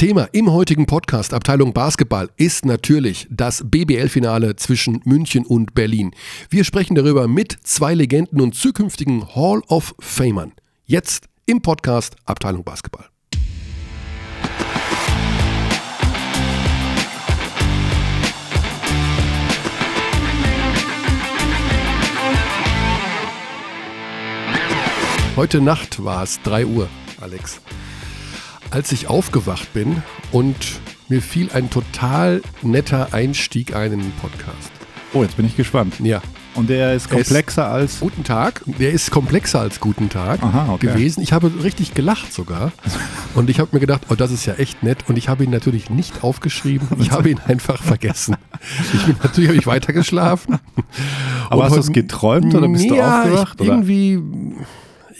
Thema im heutigen Podcast Abteilung Basketball ist natürlich das BBL-Finale zwischen München und Berlin. Wir sprechen darüber mit zwei Legenden und zukünftigen Hall of Famern. Jetzt im Podcast Abteilung Basketball. Heute Nacht war es 3 Uhr, Alex als ich aufgewacht bin und mir fiel ein total netter Einstieg ein in den Podcast. Oh, jetzt bin ich gespannt. Ja. Und der ist komplexer ist als. Guten Tag. Der ist komplexer als Guten Tag Aha, okay. gewesen. Ich habe richtig gelacht sogar. Und ich habe mir gedacht, oh, das ist ja echt nett. Und ich habe ihn natürlich nicht aufgeschrieben. Ich habe ihn einfach vergessen. Ich bin natürlich habe ich weitergeschlafen. Aber Und hast du es geträumt oder bist ja, du aufgewacht? Ich, irgendwie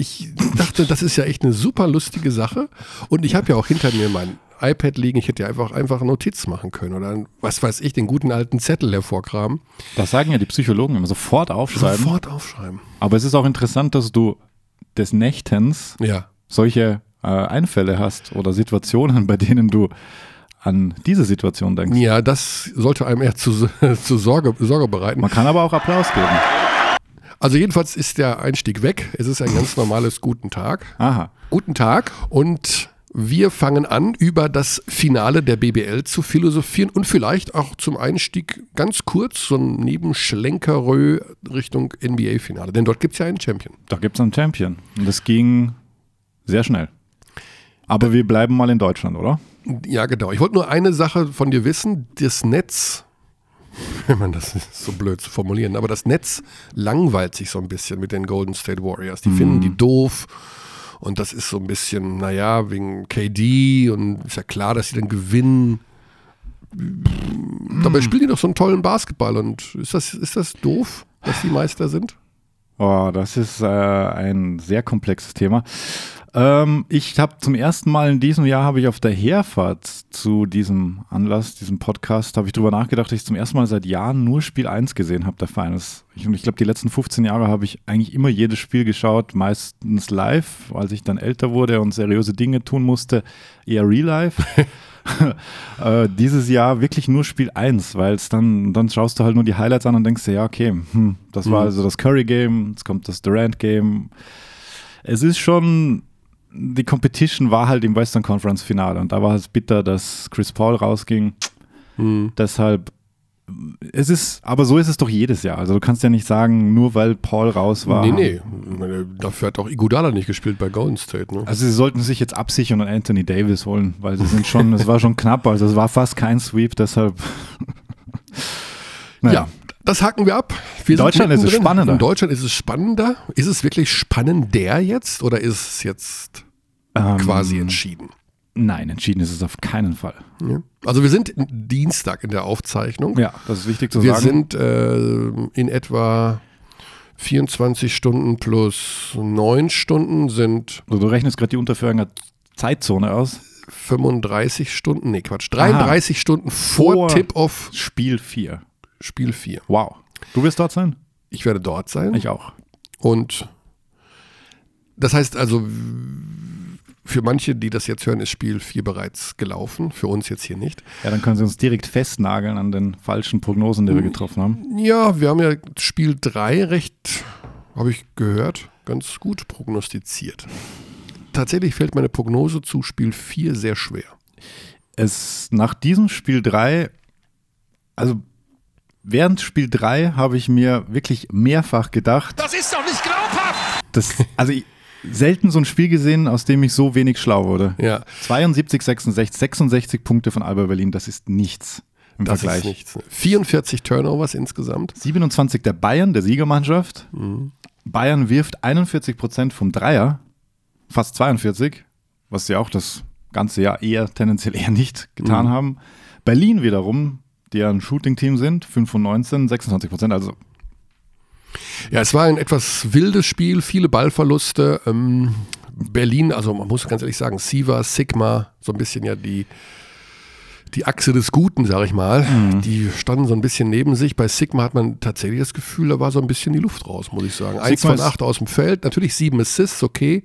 ich dachte, das ist ja echt eine super lustige Sache. Und ich habe ja auch hinter mir mein iPad liegen. Ich hätte ja einfach, einfach Notiz machen können oder was weiß ich, den guten alten Zettel hervorkramen. Das sagen ja die Psychologen immer, sofort aufschreiben. Sofort aufschreiben. Aber es ist auch interessant, dass du des Nächtens ja. solche äh, Einfälle hast oder Situationen, bei denen du an diese Situation denkst. Ja, das sollte einem eher zu, zu Sorge, Sorge bereiten. Man kann aber auch Applaus geben. Also jedenfalls ist der Einstieg weg. Es ist ein ganz normales Guten Tag. Aha. Guten Tag und wir fangen an, über das Finale der BBL zu philosophieren und vielleicht auch zum Einstieg ganz kurz so ein Nebenschlenkerö Richtung NBA-Finale. Denn dort gibt es ja einen Champion. Da gibt es einen Champion. Und das ging sehr schnell. Aber wir bleiben mal in Deutschland, oder? Ja, genau. Ich wollte nur eine Sache von dir wissen. Das Netz wenn man das so blöd zu formulieren, aber das Netz langweilt sich so ein bisschen mit den Golden State Warriors. Die mhm. finden die doof und das ist so ein bisschen, naja, wegen KD und ist ja klar, dass sie dann gewinnen. Mhm. Dabei spielen die doch so einen tollen Basketball und ist das, ist das doof, dass die Meister sind? Oh, das ist äh, ein sehr komplexes Thema. Ähm, ich habe zum ersten Mal in diesem Jahr habe ich auf der Herfahrt zu diesem Anlass, diesem Podcast, habe ich darüber nachgedacht, dass ich zum ersten Mal seit Jahren nur Spiel 1 gesehen habe der Finals. Ich, ich glaube, die letzten 15 Jahre habe ich eigentlich immer jedes Spiel geschaut, meistens live, als ich dann älter wurde und seriöse Dinge tun musste, eher real life. äh, dieses Jahr wirklich nur Spiel 1, weil es dann, dann schaust du halt nur die Highlights an und denkst dir, ja, okay, hm, das war mhm. also das Curry-Game, jetzt kommt das Durant-Game. Es ist schon die Competition war halt im Western Conference Finale und da war es bitter, dass Chris Paul rausging. Mhm. Deshalb, es ist, aber so ist es doch jedes Jahr. Also du kannst ja nicht sagen, nur weil Paul raus war. Nee, nee. Meine, dafür hat auch Iguodala nicht gespielt bei Golden State. Ne? Also sie sollten sich jetzt absichern und Anthony Davis holen, weil sie sind schon, es war schon knapp, also es war fast kein Sweep, deshalb. naja. Ja, das haken wir ab. Wir in Deutschland ist es spannender. In Deutschland ist es spannender. Ist es wirklich spannender jetzt oder ist es jetzt ähm, quasi entschieden? Nein, entschieden ist es auf keinen Fall. Ja. Also wir sind Dienstag in der Aufzeichnung. Ja, das ist wichtig zu wir sagen. Wir sind äh, in etwa 24 Stunden plus 9 Stunden sind. Also du rechnest gerade die Unterführung Zeitzone aus. 35 Stunden, nee Quatsch, 33 Aha. Stunden vor, vor Tip-Off. Spiel 4. Spiel 4. Wow. Du wirst dort sein? Ich werde dort sein. Ich auch. Und das heißt also, für manche, die das jetzt hören, ist Spiel 4 bereits gelaufen. Für uns jetzt hier nicht. Ja, dann können sie uns direkt festnageln an den falschen Prognosen, die wir getroffen haben. Ja, wir haben ja Spiel 3 recht, habe ich gehört, ganz gut prognostiziert. Tatsächlich fällt meine Prognose zu Spiel 4 sehr schwer. Es nach diesem Spiel 3, also während Spiel 3 habe ich mir wirklich mehrfach gedacht. Das ist doch nicht glaubhaft! Das, also ich, selten so ein Spiel gesehen, aus dem ich so wenig schlau wurde. Ja. 72, 66, 66 Punkte von Alba Berlin, das ist nichts im das Vergleich. Ist nichts. 44 Turnovers insgesamt. 27 der Bayern, der Siegermannschaft. Mhm. Bayern wirft 41 Prozent vom Dreier, fast 42, was sie auch das ganze Jahr eher tendenziell eher nicht getan mhm. haben. Berlin wiederum die ja ein Shooting-Team sind, 5 von 19, 26 Prozent, also ja, es war ein etwas wildes Spiel, viele Ballverluste. Ähm, Berlin, also man muss ganz ehrlich sagen, Siva, Sigma, so ein bisschen ja die, die Achse des Guten, sag ich mal. Mhm. Die standen so ein bisschen neben sich. Bei Sigma hat man tatsächlich das Gefühl, da war so ein bisschen die Luft raus, muss ich sagen. Eins von acht aus dem Feld, natürlich sieben Assists, okay,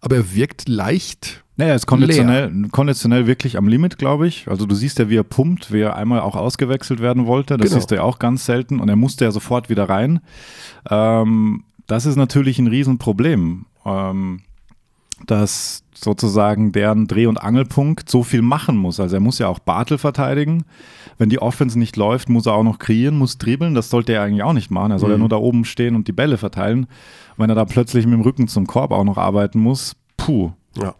aber er wirkt leicht. Naja, er ist konditionell, konditionell wirklich am Limit, glaube ich. Also du siehst ja, wie er pumpt, wie er einmal auch ausgewechselt werden wollte. Das genau. siehst du ja auch ganz selten. Und er musste ja sofort wieder rein. Ähm, das ist natürlich ein Riesenproblem. Ähm, dass sozusagen deren Dreh- und Angelpunkt so viel machen muss. Also er muss ja auch Bartel verteidigen. Wenn die Offense nicht läuft, muss er auch noch kreieren, muss dribbeln. Das sollte er eigentlich auch nicht machen. Er soll mhm. ja nur da oben stehen und die Bälle verteilen. Wenn er da plötzlich mit dem Rücken zum Korb auch noch arbeiten muss, puh. Ja,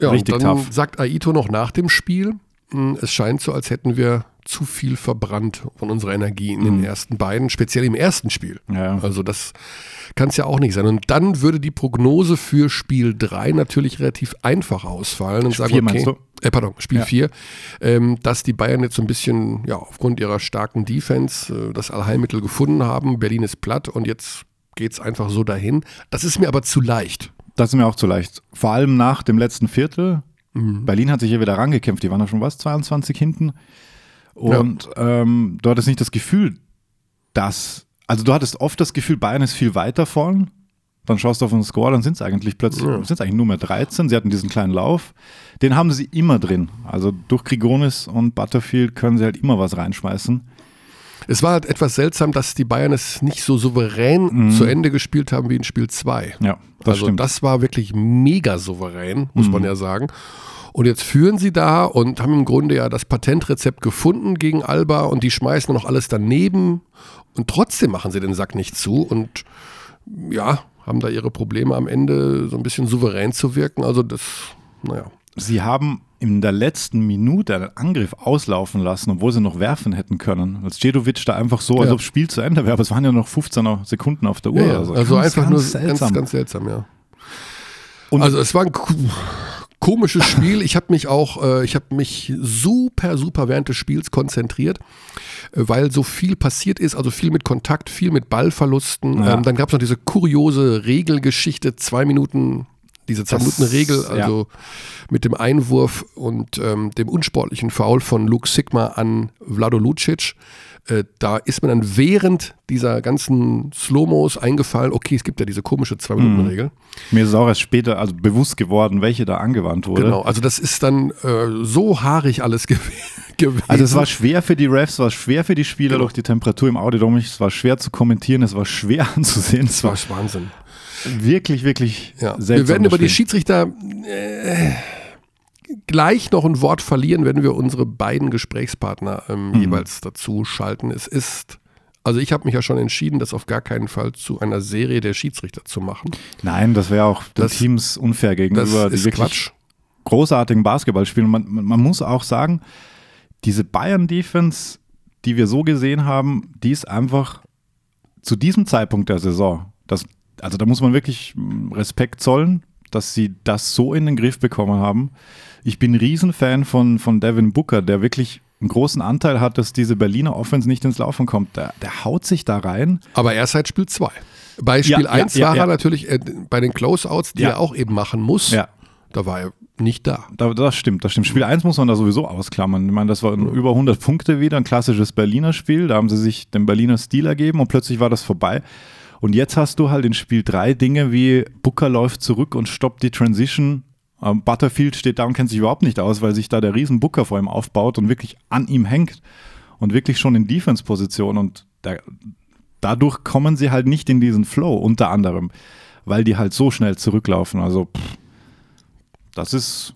ja Richtig und dann tough. sagt Aito noch nach dem Spiel, hm, es scheint so, als hätten wir zu viel verbrannt von unserer Energie in mhm. den ersten beiden, speziell im ersten Spiel. Ja. Also das kann es ja auch nicht sein. Und dann würde die Prognose für Spiel 3 natürlich relativ einfach ausfallen und sagen, okay, äh, pardon, Spiel 4, ja. ähm, dass die Bayern jetzt so ein bisschen, ja, aufgrund ihrer starken Defense äh, das Allheilmittel gefunden haben. Berlin ist platt und jetzt geht es einfach so dahin. Das ist mir aber zu leicht. Das ist mir auch zu leicht. Vor allem nach dem letzten Viertel. Mhm. Berlin hat sich hier wieder rangekämpft. Die waren ja schon was, 22 hinten. Und ja. ähm, du hattest nicht das Gefühl, dass also du hattest oft das Gefühl, Bayern ist viel weiter vorn. Dann schaust du auf den Score, dann sind es eigentlich plötzlich, ja. sind eigentlich nur mehr 13. Sie hatten diesen kleinen Lauf. Den haben sie immer drin. Also durch Grigonis und Butterfield können sie halt immer was reinschmeißen. Es war halt etwas seltsam, dass die Bayern es nicht so souverän mhm. zu Ende gespielt haben wie in Spiel 2. Ja, das also stimmt. das war wirklich mega souverän, muss mhm. man ja sagen. Und jetzt führen sie da und haben im Grunde ja das Patentrezept gefunden gegen Alba und die schmeißen noch alles daneben und trotzdem machen sie den Sack nicht zu und ja, haben da ihre Probleme am Ende so ein bisschen souverän zu wirken. Also das, naja. Sie haben in der letzten Minute einen Angriff auslaufen lassen, obwohl sie noch werfen hätten können. Als Djedovic da einfach so, als ja. ob das Spiel zu Ende wäre, aber es waren ja noch 15 Sekunden auf der Uhr. Ja, also, also einfach nur seltsam. ganz, ganz seltsam, ja. Und also es war ein komisches Spiel. Ich habe mich auch, äh, ich habe mich super, super während des Spiels konzentriert, äh, weil so viel passiert ist, also viel mit Kontakt, viel mit Ballverlusten. Ja. Ähm, dann gab es noch diese kuriose Regelgeschichte, zwei Minuten diese Zwei-Minuten-Regel, also ja. mit dem Einwurf und ähm, dem unsportlichen Foul von Luke Sigma an Vlado Lucic. Äh, da ist mir dann während dieser ganzen Slow-Mos eingefallen, okay, es gibt ja diese komische Zwei-Minuten-Regel. Mhm. Mir ist auch erst später also bewusst geworden, welche da angewandt wurde. Genau, also das ist dann äh, so haarig alles gewesen. Also es war schwer für die Refs, es war schwer für die Spieler genau. durch die Temperatur im Audiodom, es war schwer zu kommentieren, es war schwer anzusehen. Es war, war Wahnsinn. Wirklich, wirklich ja. Wir werden über die Schiedsrichter äh, gleich noch ein Wort verlieren, wenn wir unsere beiden Gesprächspartner ähm, mhm. jeweils dazu schalten. Es ist also ich habe mich ja schon entschieden, das auf gar keinen Fall zu einer Serie der Schiedsrichter zu machen. Nein, das wäre auch den Teams unfair gegenüber, die wirklich Quatsch. großartigen Basketball spielen. Man, man muss auch sagen, diese Bayern-Defense, die wir so gesehen haben, die ist einfach zu diesem Zeitpunkt der Saison, das, also da muss man wirklich Respekt zollen, dass sie das so in den Griff bekommen haben. Ich bin ein Riesenfan von, von Devin Booker, der wirklich einen großen Anteil hat, dass diese Berliner Offense nicht ins Laufen kommt. Der, der haut sich da rein. Aber er ist seit Spiel 2. Bei Spiel 1 ja, ja, war ja, er natürlich äh, bei den Closeouts, die er auch eben machen muss. Da war er nicht da. da. Das stimmt, das stimmt. Spiel 1 muss man da sowieso ausklammern. Ich meine, das war über 100 Punkte wieder, ein klassisches Berliner Spiel. Da haben sie sich den Berliner Stil ergeben und plötzlich war das vorbei. Und jetzt hast du halt in Spiel 3 Dinge wie Booker läuft zurück und stoppt die Transition ähm, Butterfield steht da und kennt sich überhaupt nicht aus, weil sich da der riesen Booker vor ihm aufbaut und wirklich an ihm hängt und wirklich schon in Defense-Position und da, dadurch kommen sie halt nicht in diesen Flow, unter anderem, weil die halt so schnell zurücklaufen. Also pff, das ist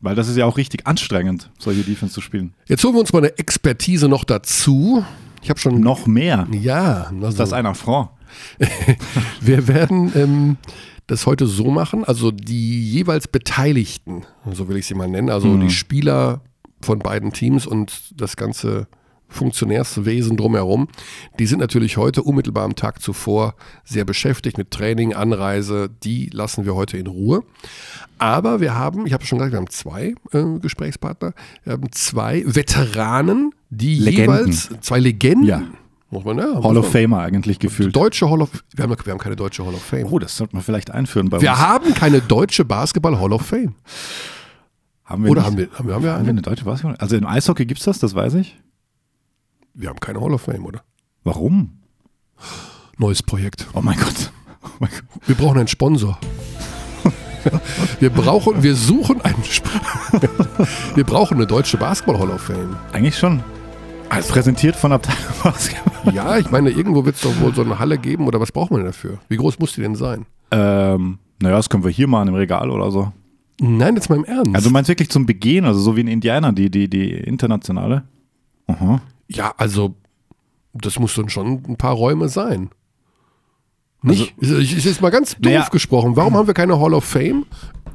weil das ist ja auch richtig anstrengend, solche Defense zu spielen. Jetzt holen wir uns mal eine Expertise noch dazu. Ich habe schon. Noch mehr? Ja. Also, ist das ein Affront? wir werden ähm, das heute so machen, also die jeweils Beteiligten, so will ich sie mal nennen, also mhm. die Spieler von beiden Teams und das ganze Funktionärswesen drumherum, die sind natürlich heute unmittelbar am Tag zuvor sehr beschäftigt mit Training, Anreise, die lassen wir heute in Ruhe. Aber wir haben, ich habe schon gesagt, wir haben zwei äh, Gesprächspartner, wir haben zwei Veteranen, die Legenden. jeweils, zwei Legenden. Ja muss man, ja. Hall of Famer eigentlich gefühlt. Deutsche Hall of wir haben, wir haben keine deutsche Hall of Fame. Oh, das sollte man vielleicht einführen bei wir uns. Wir haben keine deutsche Basketball Hall of Fame. Haben wir Oder nicht, haben wir, haben wir, haben wir haben wir eine? eine deutsche Basketball? Also im Eishockey gibt es das, das weiß ich. Wir haben keine Hall of Fame, oder? Warum? Neues Projekt. Oh mein Gott. Oh mein Gott. Wir brauchen einen Sponsor. Wir brauchen, wir suchen einen Sp Wir brauchen eine deutsche Basketball Hall of Fame. Eigentlich schon. Als präsentiert von Abteilung Basketball. Ja, ich meine, irgendwo wird es doch wohl so eine Halle geben oder was braucht man denn dafür? Wie groß muss die denn sein? Ähm, naja, das können wir hier machen im Regal oder so. Nein, jetzt mal im Ernst. Also du meinst wirklich zum Begehen, also so wie in Indiana, die, die, die internationale? Aha. ja, also das muss dann schon ein paar Räume sein. Nicht? Also, ich, ich ist mal ganz doof Naja. gesprochen. Warum haben wir keine Hall of Fame?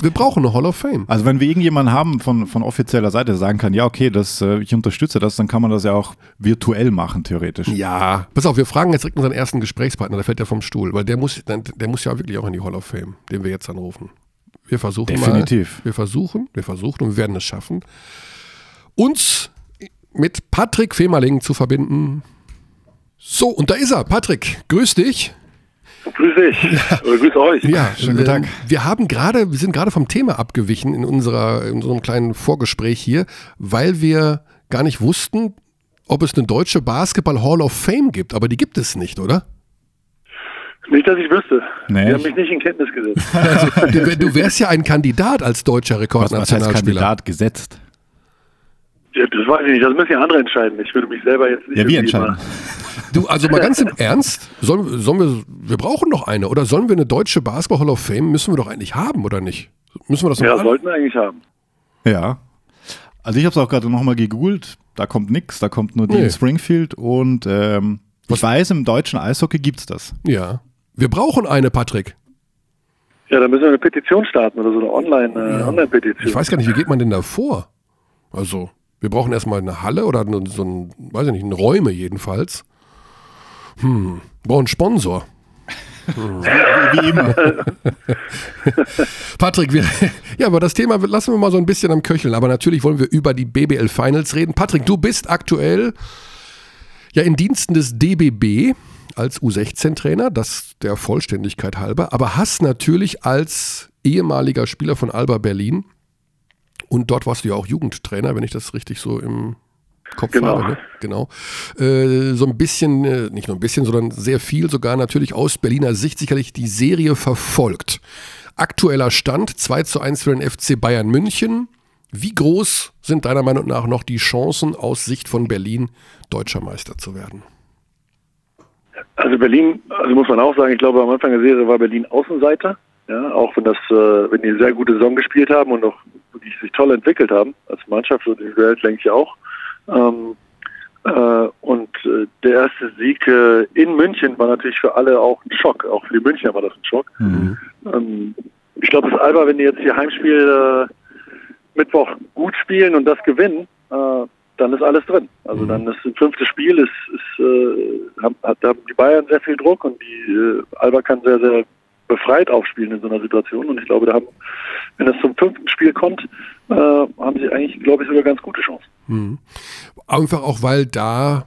Wir brauchen eine Hall of Fame. Also wenn wir irgendjemanden haben von, von offizieller Seite, der sagen kann, ja okay, das, äh, ich unterstütze das, dann kann man das ja auch virtuell machen, theoretisch. Ja, pass auf, wir fragen jetzt direkt unseren ersten Gesprächspartner, der fällt ja vom Stuhl, weil der muss, der muss ja wirklich auch in die Hall of Fame, den wir jetzt anrufen. Wir versuchen Definitiv. mal. Wir versuchen, wir versuchen und wir werden es schaffen, uns mit Patrick Femerling zu verbinden. So, und da ist er. Patrick, grüß dich. Grüß dich. Oder grüß euch. Ja, Schönen guten Tag. ähm, Wir haben gerade, wir sind gerade vom Thema abgewichen in unserer, in unserem kleinen Vorgespräch hier, weil wir gar nicht wussten, ob es eine deutsche Basketball Hall of Fame gibt, aber die gibt es nicht, oder? Nicht, dass ich wüsste. Nee, Die haben ich- mich nicht in Kenntnis gesetzt. Also, du, wär- du wärst ja ein Kandidat als deutscher Was, was heißt Rekordnationalspieler. Kandidat gesetzt? Ja, das weiß ich nicht. Das müssen ja andere entscheiden. Ich würde mich selber jetzt nicht. Ja, wir entscheiden. Du, also mal ganz im Ernst, sollen, sollen wir, wir brauchen noch eine, oder sollen wir eine deutsche Basketball Hall of Fame, müssen wir doch eigentlich haben, oder nicht? Müssen wir das noch Ja, sollten wir eigentlich haben. Ja. Also ich habe es auch gerade nochmal gegoogelt, da kommt nichts, da kommt nur Dean Nee. Springfield und ähm, ich weiß, im deutschen Eishockey gibt's das. Ja. Wir brauchen eine, Patrick. Ja, dann müssen wir eine Petition starten oder so eine Online, äh, Online-Petition. Ich weiß gar nicht, wie geht man denn da vor? Also, wir brauchen erstmal eine Halle oder so ein, weiß ich nicht, Räume jedenfalls. Hm, brauchen einen Sponsor. Wie immer. Patrick, wir, ja, aber das Thema lassen wir mal so ein bisschen am Köcheln. Aber natürlich wollen wir über die BBL Finals reden. Patrick, du bist aktuell ja in Diensten des DBB als U16-Trainer, das der Vollständigkeit halber, aber hast natürlich als ehemaliger Spieler von Alba Berlin und dort warst du ja auch Jugendtrainer, wenn ich das richtig so im Kopf Genau. ne? genau. Äh, so ein bisschen, äh, nicht nur ein bisschen, sondern sehr viel sogar natürlich aus Berliner Sicht sicherlich die Serie verfolgt. Aktueller Stand 2 zu 1 für den FC Bayern München. Wie groß sind deiner Meinung nach noch die Chancen aus Sicht von Berlin, deutscher Meister zu werden? Also Berlin, also muss man auch sagen, ich glaube am Anfang der Serie war Berlin Außenseiter. Ja, auch wenn das, äh, wenn die eine sehr gute Saison gespielt haben und auch wirklich sich toll entwickelt haben als Mannschaft und individuell denke ich auch. Ähm, äh, und äh, der erste Sieg äh, in München war natürlich für alle auch ein Schock. Auch für die Münchner war das ein Schock. Mhm. Ähm, ich glaube, das Alba, wenn die jetzt ihr Heimspiel äh, Mittwoch gut spielen und das gewinnen, äh, dann ist alles drin. Also dann ist ein fünftes Spiel, ist, ist, äh, haben, hat, haben die Bayern sehr viel Druck und die Alba kann sehr, sehr befreit aufspielen in so einer Situation. Und ich glaube, da haben, wenn es zum fünften Spiel kommt, haben sie eigentlich, glaube ich, sogar ganz gute Chancen. Mhm. Einfach auch, weil da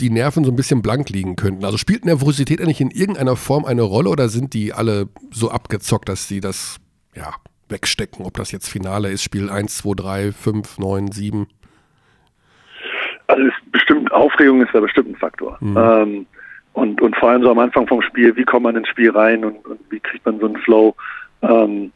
die Nerven so ein bisschen blank liegen könnten. Also spielt Nervosität eigentlich in irgendeiner Form eine Rolle oder sind die alle so abgezockt, dass sie das ja, wegstecken, ob das jetzt Finale ist, Spiel 1, 2, 3, 5, 9, 7? Also ist bestimmt, Aufregung ist da bestimmt ein Faktor. Ähm, und, und vor allem so am Anfang vom Spiel, wie kommt man ins Spiel rein und, und wie kriegt man so einen Flow? Ähm,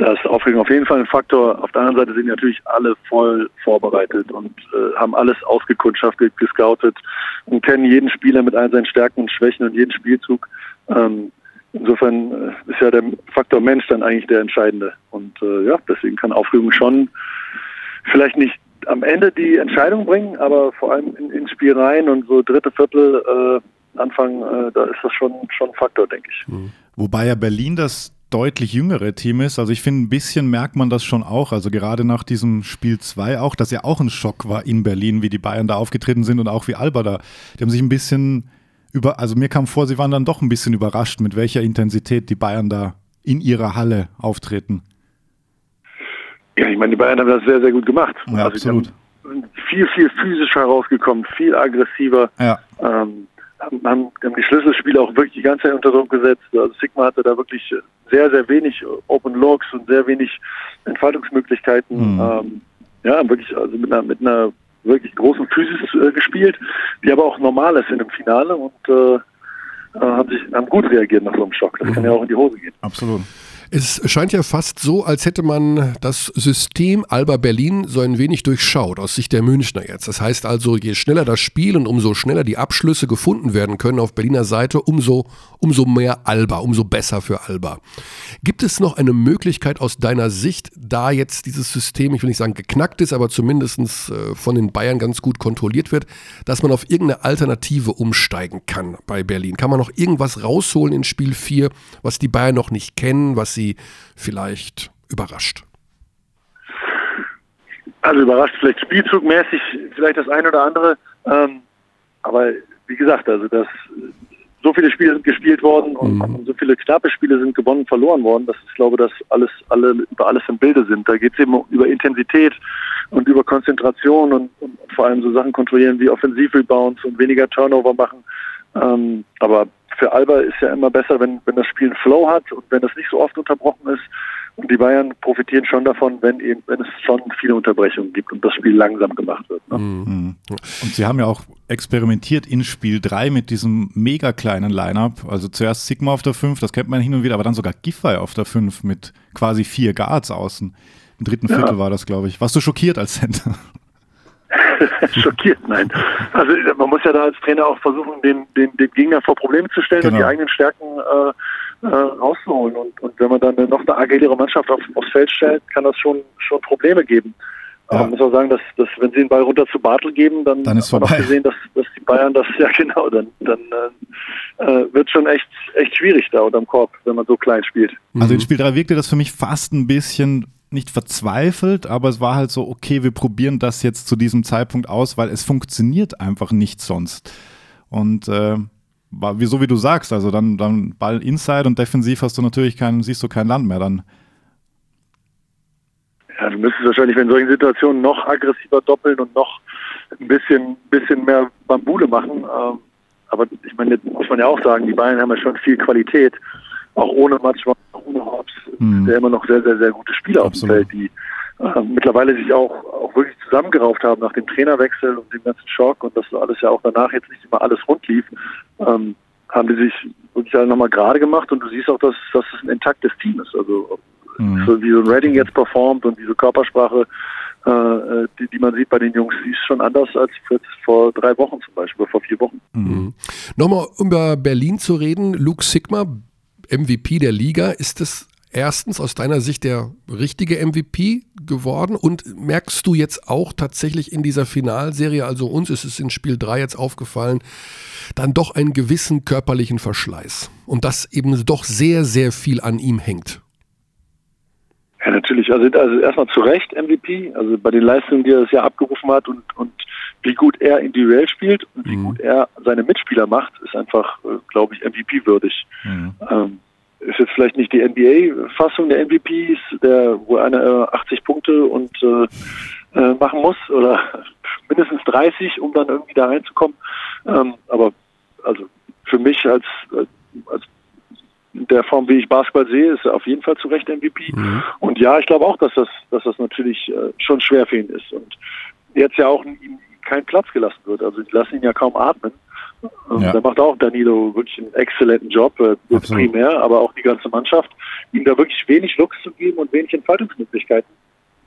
da ist Aufregung auf jeden Fall ein Faktor. Auf der anderen Seite sind natürlich alle voll vorbereitet und äh, haben alles ausgekundschaftet, gescoutet und kennen jeden Spieler mit all seinen Stärken und Schwächen und jeden Spielzug. Ähm, insofern äh, ist ja der Faktor Mensch dann eigentlich der entscheidende. Und äh, ja, deswegen kann Aufregung schon vielleicht nicht am Ende die Entscheidung bringen, aber vor allem in, ins Spiel rein und so dritte Viertel äh, Anfang, äh, da ist das schon schon ein Faktor, denke ich. Wobei ja Berlin das deutlich jüngere Team ist. Also ich finde, ein bisschen merkt man das schon auch. Also gerade nach diesem Spiel 2 auch, dass ja auch ein Schock war in Berlin, wie die Bayern da aufgetreten sind und auch wie Alba da. Die haben sich ein bisschen über, also mir kam vor, sie waren dann doch ein bisschen überrascht, mit welcher Intensität die Bayern da in ihrer Halle auftreten. Ja, ich meine, die Bayern haben das sehr, sehr gut gemacht. Ja, die absolut. Viel, viel physischer rausgekommen, viel aggressiver. Ja. Ähm, haben, haben die Schlüsselspiele auch wirklich die ganze Zeit unter Druck gesetzt. Also Sigma hatte da wirklich sehr, sehr wenig Open Logs und sehr wenig Entfaltungsmöglichkeiten. Mhm. Ähm, ja, wirklich, also mit einer, mit einer wirklich großen Physis äh, gespielt, die aber auch normal ist in dem Finale und äh, äh haben, sich, haben gut reagiert nach so einem Schock. Das mhm. kann ja auch in die Hose gehen. Absolut. Es scheint ja fast so, als hätte man das System Alba Berlin so ein wenig durchschaut, aus Sicht der Münchner jetzt. Das heißt also, je schneller das Spiel und umso schneller die Abschlüsse gefunden werden können auf Berliner Seite, umso, umso mehr Alba, umso besser für Alba. Gibt es noch eine Möglichkeit aus deiner Sicht, da jetzt dieses System, ich will nicht sagen geknackt ist, aber zumindest äh, von den Bayern ganz gut kontrolliert wird, dass man auf irgendeine Alternative umsteigen kann bei Berlin? Kann man noch irgendwas rausholen in Spiel 4, was die Bayern noch nicht kennen, was sie vielleicht überrascht? Also überrascht vielleicht spielzugmäßig, vielleicht das eine oder andere. Ähm, aber wie gesagt, also das so viele Spiele sind gespielt worden und, mhm. so viele knappe Spiele sind gewonnen, verloren worden, dass ich glaube, dass alles, alle über alles im Bilde sind. Da geht es eben über Intensität und über Konzentration und, und, vor allem so Sachen kontrollieren wie Offensivrebounds und weniger Turnover machen. Ähm, aber für Alba ist ja immer besser, wenn, wenn das Spiel einen Flow hat und wenn das nicht so oft unterbrochen ist. Und die Bayern profitieren schon davon, wenn, eben, wenn es schon viele Unterbrechungen gibt und das Spiel langsam gemacht wird. Ne? Mhm. Und sie haben ja auch experimentiert in Spiel 3 mit diesem mega kleinen Line-Up. Also zuerst Sigma auf der 5, das kennt man hin und wieder, aber dann sogar Giffey auf der 5 mit quasi vier Guards außen. Im dritten Viertel ja. war das, glaube ich. Warst du schockiert als Center? schockiert, nein. Also man muss ja da als Trainer auch versuchen, den, den, den Gegner vor Probleme zu stellen genau. und die eigenen Stärken äh, äh, rauszuholen. Und, und wenn man dann noch eine agilere Mannschaft auf, aufs Feld stellt, kann das schon, schon Probleme geben. Ja. Aber man muss auch sagen, dass, dass wenn sie den Ball runter zu Bartel geben, dann, dann ist vorbei. Noch gesehen, dass, dass die Bayern das, ja genau, dann, dann äh, äh, wird schon echt, echt schwierig da unterm Korb, wenn man so klein spielt. Also in Spiel 3 wirkte das für mich fast ein bisschen nicht verzweifelt, aber es war halt so, okay, wir probieren das jetzt zu diesem Zeitpunkt aus, weil es funktioniert einfach nicht sonst. Und äh, war wie so wie du sagst, also dann, dann Ball inside und defensiv hast du natürlich kein, siehst du kein Land mehr dann. Ja, du müsstest wahrscheinlich in solchen Situationen noch aggressiver doppeln und noch ein bisschen, bisschen mehr Bambule machen. Ähm, aber ich meine, muss man ja auch sagen, die Bayern haben ja schon viel Qualität auch ohne Matschmann, auch ohne Hobbs, mhm. der immer noch sehr, sehr, sehr gute Spieler Absolut. auf dem Feld, die äh, mittlerweile sich auch, auch wirklich zusammengerauft haben nach dem Trainerwechsel und dem ganzen Schock und das alles ja auch danach jetzt nicht immer alles rund lief, ähm, haben die sich wirklich alle nochmal gerade gemacht und du siehst auch, dass, dass es ein intaktes Team ist. Also mhm. so wie so ein Reading jetzt performt und diese Körpersprache, äh, äh, die, die man sieht bei den Jungs, die ist schon anders als vor drei Wochen zum Beispiel, vor vier Wochen. Mhm. Nochmal über Berlin zu reden, Luke Sigma, MVP der Liga. Ist es erstens aus deiner Sicht der richtige MVP geworden und merkst du jetzt auch tatsächlich in dieser Finalserie, also uns ist es in Spiel 3 jetzt aufgefallen, dann doch einen gewissen körperlichen Verschleiß und dass eben doch sehr, sehr viel an ihm hängt? Ja, natürlich. Also, also erstmal zu Recht MVP, also bei den Leistungen, die er das Jahr abgerufen hat und, und wie gut er individuell spielt und wie mhm. gut er seine Mitspieler macht, ist einfach, äh, glaube ich, MVP-würdig. Mhm. Ähm, ist jetzt vielleicht nicht die NBA-Fassung der MVPs, der, wo einer äh, 80 Punkte und äh, äh, machen muss oder mindestens 30, um dann irgendwie da reinzukommen. Ähm, aber also für mich als, äh, als in der Form, wie ich Basketball sehe, ist er auf jeden Fall zu Recht MVP. Mhm. Und ja, ich glaube auch, dass das, dass das natürlich äh, schon schwer für ihn ist. Und jetzt ja auch ihm kein Platz gelassen wird. Also die lassen ihn ja kaum atmen. Ja. Da macht auch Danilo wirklich einen exzellenten Job, äh, primär, aber auch die ganze Mannschaft, ihm da wirklich wenig Lux zu geben und wenig Entfaltungsmöglichkeiten.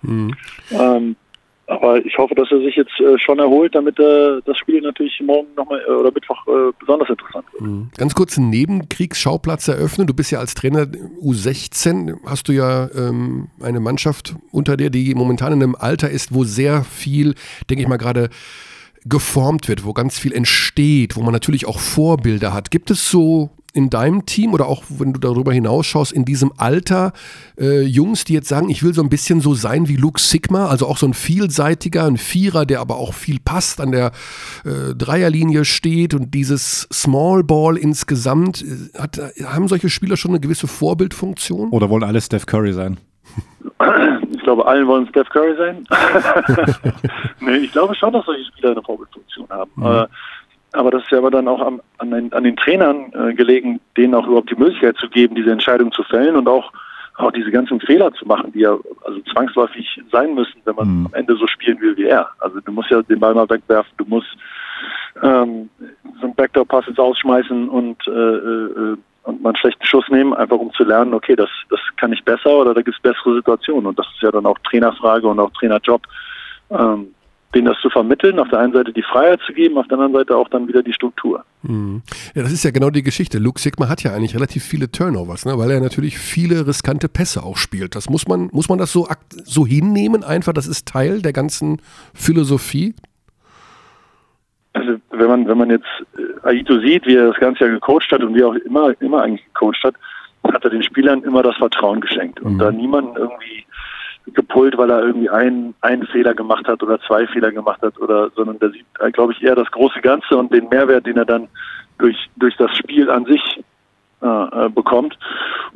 Mhm. Ähm, aber ich hoffe, dass er sich jetzt äh, schon erholt, damit äh, das Spiel natürlich morgen nochmal äh, oder Mittwoch äh, besonders interessant wird. Mhm. Ganz kurz einen Nebenkriegsschauplatz eröffnen. Du bist ja als Trainer U16, hast du ja ähm, eine Mannschaft unter dir, die momentan in einem Alter ist, wo sehr viel, denke ich mal gerade, geformt wird, wo ganz viel entsteht, wo man natürlich auch Vorbilder hat. Gibt es so in deinem Team oder auch wenn du darüber hinausschaust, in diesem Alter äh, Jungs, die jetzt sagen, ich will so ein bisschen so sein wie Luke Sigma, also auch so ein vielseitiger, ein Vierer, der aber auch viel passt, an der äh, Dreierlinie steht und dieses Small Ball insgesamt, äh, hat, haben solche Spieler schon eine gewisse Vorbildfunktion? Oder wollen alle Steph Curry sein? Ich glaube, allen wollen Steph Curry sein. nee, ich glaube schon, dass solche Spieler eine Vorbildfunktion haben. Mhm. Aber das ist ja aber dann auch am, an, den, an den Trainern äh, gelegen, denen auch überhaupt die Möglichkeit zu geben, diese Entscheidung zu fällen und auch auch diese ganzen Fehler zu machen, die ja also zwangsläufig sein müssen, wenn man mhm. am Ende so spielen will wie er. Also du musst ja den Ball mal wegwerfen, du musst ähm, so einen Backdoor-Pass jetzt ausschmeißen und, äh, äh, und mal einen schlechten Schuss nehmen, einfach um zu lernen, okay, das, das kann ich besser oder da gibt es bessere Situationen. Und das ist ja dann auch Trainerfrage und auch Trainerjob, ähm, denen das zu vermitteln, auf der einen Seite die Freiheit zu geben, auf der anderen Seite auch dann wieder die Struktur. Mhm. Ja, das ist ja genau die Geschichte. Luke Sigma hat ja eigentlich relativ viele Turnovers, ne? weil er natürlich viele riskante Pässe auch spielt. Das muss man, muss man das so, so hinnehmen einfach, das ist Teil der ganzen Philosophie also wenn man, wenn man jetzt äh, Aito sieht, wie er das ganze Jahr gecoacht hat und wie er auch immer, immer eigentlich gecoacht hat, hat er den Spielern immer das Vertrauen geschenkt. Und mhm. da niemanden irgendwie gepult, weil er irgendwie einen, einen Fehler gemacht hat oder zwei Fehler gemacht hat oder, sondern der sieht, äh, glaube ich, eher das große Ganze und den Mehrwert, den er dann durch, durch das Spiel an sich äh, äh bekommt.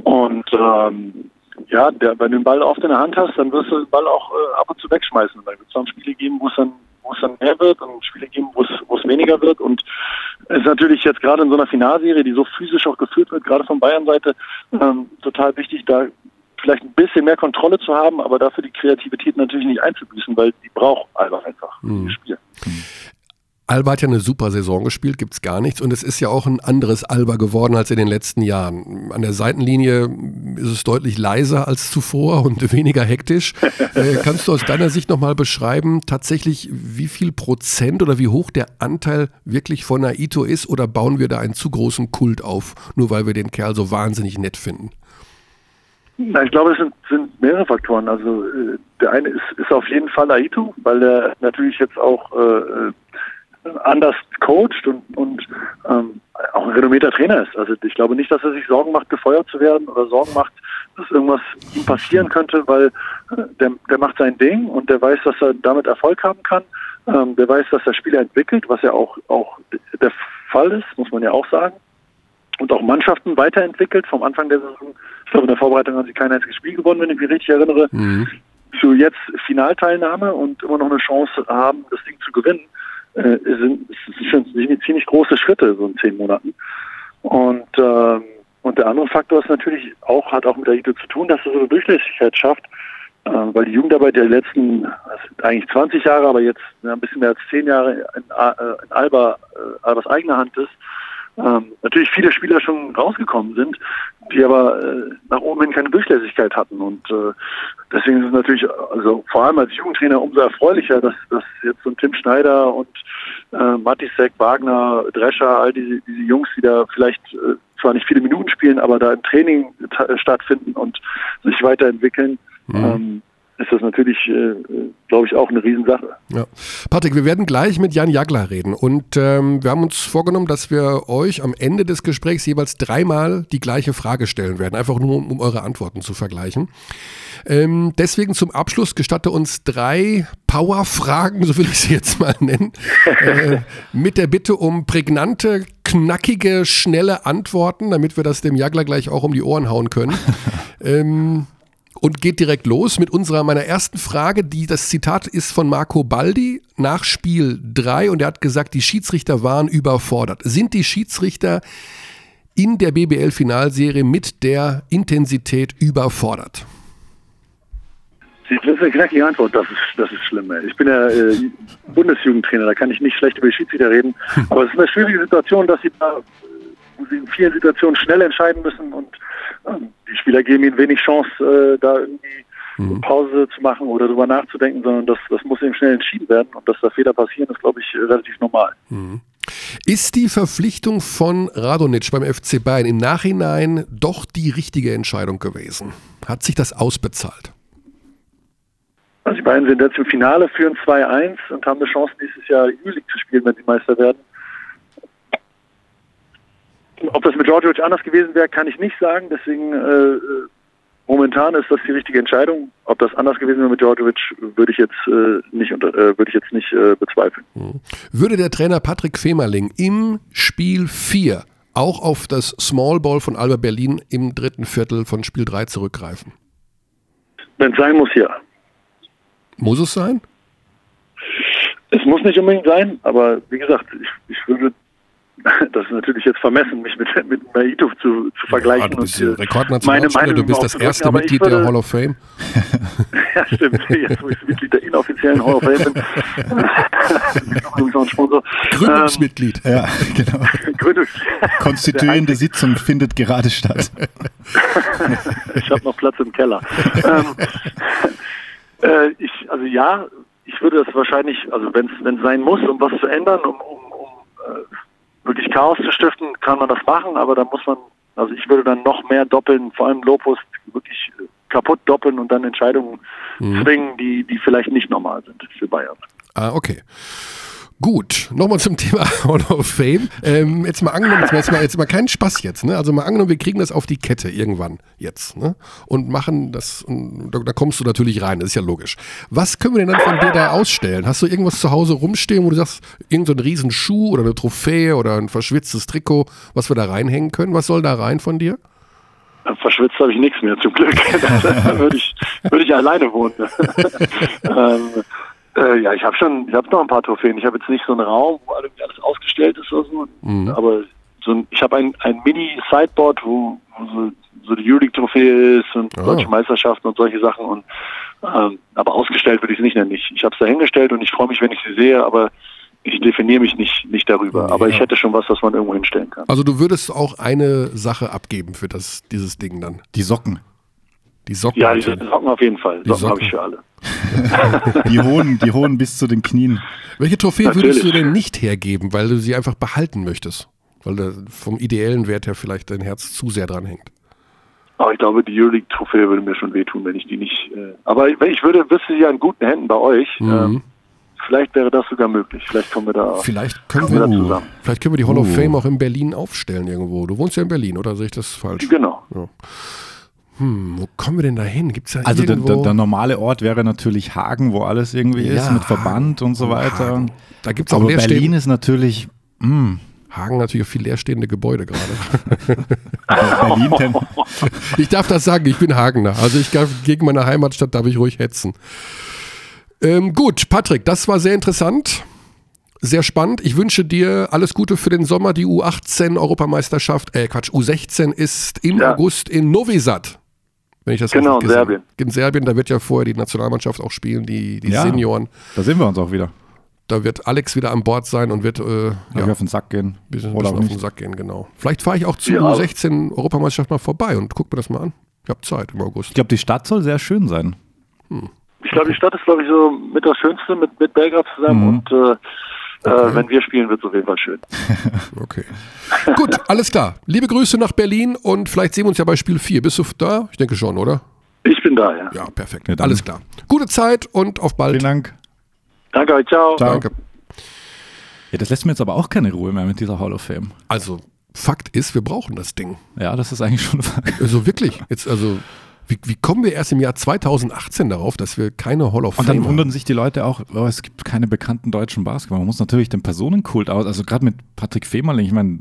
Und ähm, ja, der, wenn du den Ball oft in der Hand hast, dann wirst du den Ball auch äh, ab und zu wegschmeißen. Dann wird es dann Spiele geben, wo es dann wo es dann mehr wird und Spiele geben, wo es, wo es weniger wird. Und es ist natürlich jetzt gerade in so einer Finalserie, die so physisch auch geführt wird, gerade von Bayern-Seite, ähm, total wichtig, da vielleicht ein bisschen mehr Kontrolle zu haben, aber dafür die Kreativität natürlich nicht einzubüßen, weil die braucht einfach einfach mhm. Spiel. Alba hat ja eine super Saison gespielt, gibt's gar nichts. Und es ist ja auch ein anderes Alba geworden als in den letzten Jahren. An der Seitenlinie ist es deutlich leiser als zuvor und weniger hektisch. äh, kannst du aus deiner Sicht nochmal beschreiben, tatsächlich, wie viel Prozent oder wie hoch der Anteil wirklich von Naito ist? Oder bauen wir da einen zu großen Kult auf, nur weil wir den Kerl so wahnsinnig nett finden? Na, ich glaube, es sind, sind mehrere Faktoren. Also äh, der eine ist, ist auf jeden Fall Aito, weil er natürlich jetzt auch äh, anders coacht und, und ähm, auch ein renommierter Trainer ist. Also ich glaube nicht, dass er sich Sorgen macht, gefeuert zu werden oder Sorgen macht, dass irgendwas ihm passieren könnte, weil äh, der, der macht sein Ding und der weiß, dass er damit Erfolg haben kann. Ähm, der weiß, dass er Spieler entwickelt, was ja auch, auch der Fall ist, muss man ja auch sagen. Und auch Mannschaften weiterentwickelt. Vom Anfang der Saison, ich glaube, in der Vorbereitung haben sie kein einziges Spiel gewonnen, wenn ich mich richtig erinnere. Mhm. Zu jetzt Finalteilnahme und immer noch eine Chance haben, das Ding zu gewinnen äh, sind, sind ziemlich große Schritte so in zehn Monaten. Und, ähm, und der andere Faktor ist natürlich auch, hat auch mit der ITO zu tun, dass es so eine Durchlässigkeit schafft, äh, weil die Jugendarbeit der letzten, eigentlich 20 Jahre, aber jetzt ja, ein bisschen mehr als 10 Jahre in, äh, in Alba, äh, Albas eigener Hand ist, ähm, natürlich viele Spieler schon rausgekommen sind, die aber äh, nach oben hin keine Durchlässigkeit hatten. Und äh, deswegen ist es natürlich, also vor allem als Jugendtrainer umso erfreulicher, dass, dass jetzt so ein Tim Schneider und äh, Matisek, Wagner, Drescher, all diese, diese Jungs, die da vielleicht äh, zwar nicht viele Minuten spielen, aber da im Training stattfinden und sich weiterentwickeln. Mhm. Ähm, ist das natürlich, äh, glaube ich, auch eine Riesensache. Ja. Patrick, wir werden gleich mit Jan Jagler reden und ähm, wir haben uns vorgenommen, dass wir euch am Ende des Gesprächs jeweils dreimal die gleiche Frage stellen werden, einfach nur um, um eure Antworten zu vergleichen. Ähm, deswegen zum Abschluss gestatte uns drei Power-Fragen, so will ich sie jetzt mal nennen, äh, mit der Bitte um prägnante, knackige, schnelle Antworten, damit wir das dem Jagler gleich auch um die Ohren hauen können. ähm, und geht direkt los mit unserer meiner ersten Frage, die das Zitat ist von Marco Baldi nach Spiel 3 und er hat gesagt, die Schiedsrichter waren überfordert. Sind die Schiedsrichter in der BBL Finalserie mit der Intensität überfordert? Das ist eine knackige Antwort, das ist, das ist schlimm. Ich bin ja äh, Bundesjugendtrainer, da kann ich nicht schlecht über die Schiedsrichter reden. Aber es ist eine schwierige Situation, dass sie da sie in vielen Situationen schnell entscheiden müssen und ähm, die Spieler geben ihnen wenig Chance, äh, da irgendwie mhm. Pause zu machen oder darüber nachzudenken, sondern das, das muss eben schnell entschieden werden und dass da Fehler passieren, ist, glaube ich, relativ normal. Mhm. Ist die Verpflichtung von Radonic beim FC Bayern im Nachhinein doch die richtige Entscheidung gewesen? Hat sich das ausbezahlt? Also die Bayern sind jetzt im Finale, führen 2-1 und haben eine Chance, nächstes Jahr Juli zu spielen, wenn sie Meister werden. Ob das mit Georgievich anders gewesen wäre, kann ich nicht sagen. Deswegen äh, momentan ist das die richtige Entscheidung. Ob das anders gewesen wäre mit Georgievich, würde ich jetzt äh, nicht unter, äh, würde ich jetzt nicht äh, bezweifeln. Mhm. Würde der Trainer Patrick Femerling im Spiel 4 auch auf das Small Ball von Alba Berlin im dritten Viertel von Spiel 3 zurückgreifen? Wenn es sein muss, ja. Muss es sein? Es muss nicht unbedingt sein, aber wie gesagt, ich, ich würde das ist natürlich jetzt vermessen, mich mit, mit Naito zu, zu vergleichen. Ja, du bist und, Rekordnationalspieler, du bist das erste Mitglied würde, der Hall of Fame. ja, stimmt. Jetzt, wo ich Mitglied der inoffiziellen Hall of Fame bin. Gründungsmitglied. Ähm, ja, genau. Gründungs Konstituierende Sitzung findet gerade statt. ich habe noch Platz im Keller. ähm, äh, ich, also ja, ich würde das wahrscheinlich, also wenn es sein muss, um was zu ändern, um, um, um äh, wirklich Chaos zu stiften, kann man das machen, aber da muss man, also ich würde dann noch mehr doppeln, vor allem Lopus wirklich kaputt doppeln und dann Entscheidungen mhm. zwingen, die, die vielleicht nicht normal sind für Bayern. Ah, okay. Gut, nochmal zum Thema Hall of Fame. Ähm, jetzt mal angenommen, jetzt mal, jetzt mal keinen Spaß jetzt, ne? Also mal angenommen, wir kriegen das auf die Kette irgendwann jetzt, ne? Und machen das, und da, da, kommst du natürlich rein, das ist ja logisch. Was können wir denn dann von dir da ausstellen? Hast du irgendwas zu Hause rumstehen, wo du sagst, irgendein so riesen oder eine Trophäe oder ein verschwitztes Trikot, was wir da reinhängen können? Was soll da rein von dir? Verschwitzt habe ich nichts mehr, zum Glück. da würde ich, würde ich alleine wohnen. ähm, äh, ja, ich habe schon, ich habe noch ein paar Trophäen. Ich habe jetzt nicht so einen Raum, wo alles ausgestellt ist oder so, mhm. aber so ein, ich habe ein, ein Mini-Sideboard, wo, wo so, so die Euroleague-Trophäe ist und oh. deutsche Meisterschaften und solche Sachen. Und ähm, aber ausgestellt würde ich es nicht nennen. Ich, ich habe es dahingestellt und ich freue mich, wenn ich sie sehe, aber ich definiere mich nicht, nicht darüber. Ja. Aber ich hätte schon was, was man irgendwo hinstellen kann. Also du würdest auch eine Sache abgeben für das, dieses Ding dann. Die Socken. Die Socken. Ja, die Socken auf jeden Fall. Die Socken, Socken. habe ich für alle. die hohen, die hohen bis zu den Knien. Welche Trophäe Natürlich. würdest du denn nicht hergeben, weil du sie einfach behalten möchtest? Weil da vom ideellen Wert her vielleicht dein Herz zu sehr dran hängt. Aber ich glaube, die Euroleague-Trophäe würde mir schon wehtun, wenn ich die nicht. Äh, aber ich würde, wüsste sie ja in guten Händen bei euch. Mhm. Ähm, vielleicht wäre das sogar möglich. Vielleicht kommen wir da. Vielleicht können wir, da zusammen. Vielleicht können wir die Hall of uh. Fame auch in Berlin aufstellen irgendwo. Du wohnst ja in Berlin, oder sehe ich das falsch? Genau. Ja. Hm, wo kommen wir denn da hin? Gibt's da also der, der, der, normale Ort wäre natürlich Hagen, wo alles irgendwie ja, ist, mit Verband und so weiter. Hagen. Da gibt's auch Aber Berlin ist natürlich. Mh. Hm. Hagen natürlich auch viel leerstehende Gebäude gerade. Berlin ich darf das sagen, ich bin Hagener. Also ich darf, gegen meine Heimatstadt darf ich ruhig hetzen. Ähm, gut, Patrick, das war sehr interessant. Sehr spannend. Ich wünsche dir alles Gute für den Sommer. Die U18-Europameisterschaft, äh Quatsch, U16 ist im ja. August in Novi Sad. Wenn ich das genau, in Serbien. In Serbien, da wird ja vorher die Nationalmannschaft auch spielen, die, die ja, Senioren. Da sehen wir uns auch wieder. Da wird Alex wieder an Bord sein und wird äh, ja, auf den Sack gehen. Bisschen, Oder bisschen auf den Sack gehen, genau. Vielleicht fahre ich auch zu ja. 16 Europameisterschaft mal vorbei und guck mir das mal an. Ich habe Zeit im August. Ich glaube, die Stadt soll sehr schön sein. Hm. Ich glaube, die Stadt ist, glaube ich, so mit das Schönste mit, mit Belgrad zusammen mhm. und äh, okay. Äh, wenn wir spielen, wird es auf jeden Fall schön. okay. Gut, alles klar. Liebe Grüße nach Berlin und vielleicht sehen wir uns ja bei Spiel 4. Bist du da? Ich denke schon, oder? Ich bin da, ja. Ja, perfekt. Ja, alles klar. Gute Zeit und auf bald. Vielen Dank. Danke euch, ciao. ciao. Danke. Ja, das lässt mir jetzt aber auch keine Ruhe mehr mit dieser Hall of Fame. Also, Fakt ist, wir brauchen das Ding. Ja, das ist eigentlich schon Fakt. Also wirklich. Jetzt, also wie, wie, kommen wir erst im Jahr 2018 darauf, dass wir keine Hall of Fame haben? Und dann wundern sich die Leute auch, oh, es gibt keine bekannten deutschen Basketballer. Man muss natürlich den Personenkult aus, also gerade mit Patrick Fehmerling, ich meine,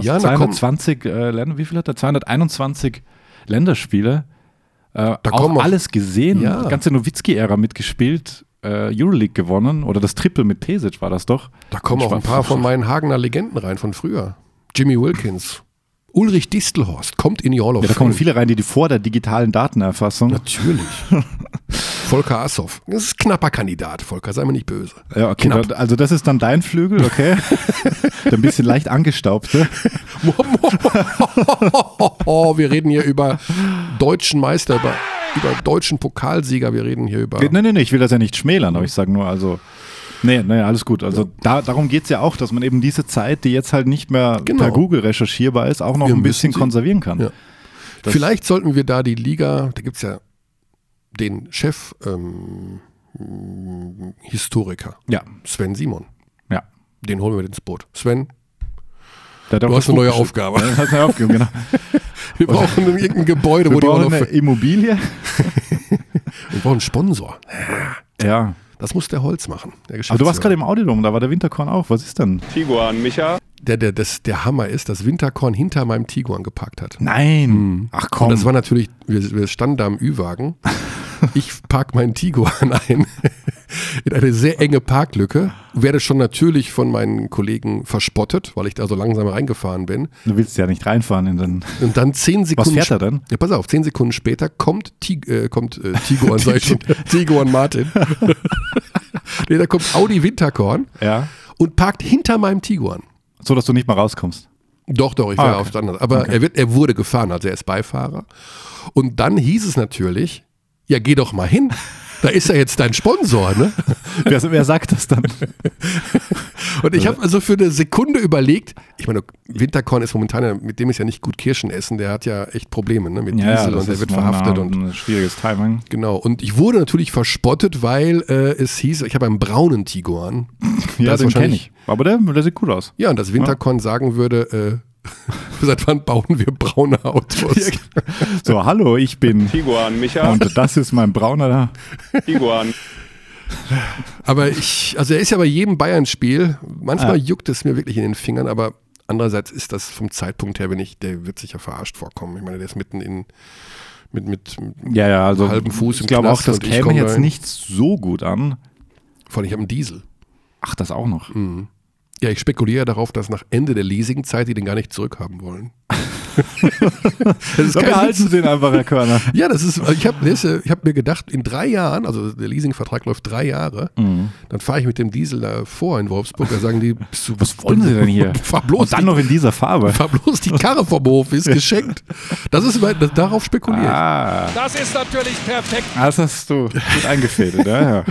ja, 220 äh, Länder, wie viel hat er? 221 Länderspiele. Äh, da auch alles gesehen, ja. ganze Nowitzki-Ära mitgespielt, äh, Euroleague gewonnen oder das Triple mit Pesic war das doch. Da kommen auch ein paar von meinen Hagener Legenden rein von früher. Jimmy Wilkins. Ulrich Distelhorst kommt in die Hall of ja, Da kommen viele rein, die, die vor der digitalen Datenerfassung. Natürlich. Volker Assoff. Das ist ein knapper Kandidat, Volker, sei mir nicht böse. Ja, okay. Knapp. Also das ist dann dein Flügel, okay? ein bisschen leicht angestaubt. Ne? wir reden hier über deutschen Meister, über, über deutschen Pokalsieger, wir reden hier über. Nein, nein, nein, ich will das ja nicht schmälern, aber ich sage nur, also Nee, nee, alles gut. Also da, darum geht es ja auch, dass man eben diese Zeit, die jetzt halt nicht mehr genau. per Google recherchierbar ist, auch noch wir ein bisschen konservieren kann. Ja. Vielleicht sollten wir da die Liga, da gibt es ja den Chef ähm, Historiker, ja. Sven Simon. Ja. Den holen wir ins Boot. Sven, du hast eine neue Aufgabe. Ja, hast eine Aufgabe, genau. wir brauchen irgendein Gebäude, wir wo brauchen die eine Immobilie. wir brauchen einen Sponsor. Ja. Das muss der Holz machen. Der Aber du warst gerade im Audiodom, da war der Winterkorn auch. Was ist denn? Tiguan, Micha. Der, der, das, der Hammer ist, dass Winterkorn hinter meinem Tiguan geparkt hat. Nein. Mhm. Ach komm. Und das war natürlich, wir, wir standen da im Ü-Wagen Ich park meinen Tiguan ein in eine sehr enge Parklücke, werde schon natürlich von meinen Kollegen verspottet, weil ich da so langsam reingefahren bin. Du willst ja nicht reinfahren in den. Und dann zehn Sekunden. Was fährt er denn? Ja, pass auf, zehn Sekunden später kommt, Tig äh, kommt äh, Tiguan, sag ich schon, Tiguan Martin. nee, da kommt Audi Winterkorn Ja. und parkt hinter meinem Tiguan. So, dass du nicht mal rauskommst. Doch, doch, ich Ah, war okay. auf anderen. Aber er, wird, er wurde gefahren, also er ist Beifahrer. Und dann hieß es natürlich, ja, geh doch mal hin. Da ist ja jetzt dein Sponsor, ne? Wer, wer sagt das dann? Und ich habe also für eine Sekunde überlegt, ich meine, Winterkorn ist momentan, ja, mit dem ist ja nicht gut Kirschen essen, der hat ja echt Probleme, ne? Mit Diesel und der wird verhaftet und ein schwieriges Timing. genau. Und ich wurde natürlich verspottet, weil äh, es hieß, ich habe einen braunen Tiguan. Ja, Das den kenne ich. Aber der, der sieht gut aus. Ja, und das Winterkorn sagen würde, äh, seit wann bauen wir braune Autos? So, hallo, ich bin. Tiguan, Micha. Und das ist mein brauner. Tiguan. Aber ich, also er ist ja bei jedem Bayern-Spiel, manchmal Ja. juckt es mir wirklich in den Fingern, aber andererseits ist das vom Zeitpunkt her, wenn ich, der wird sich ja verarscht vorkommen. Ich meine, der ist mitten in, mit, mit, Ja, ja, also. Halben Fuß im Ich glaube auch, das käme jetzt rein. nicht so gut an. vor allem ich habe einen Diesel. Ach, das auch noch. Ja, ich spekuliere darauf, dass nach Ende der Leasingzeit die den gar nicht zurückhaben wollen. das ist kein behalten Witz. Sie den einfach, Herr Körner. Ja, das ist, ich habe ich hab mir gedacht, in drei Jahren, also der Leasingvertrag läuft drei Jahre, dann fahre ich mit dem Diesel da vor in Wolfsburg, da sagen die, bist du, Was wollen Sie denn hier? Fahr bloß, Und dann die, noch in dieser Farbe. fahr bloß die Karre vom Hof, ist geschenkt. Das ist, das, darauf spekuliere ich. Ah, Das ist natürlich perfekt. das hast du gut eingefädelt. Ja, ja.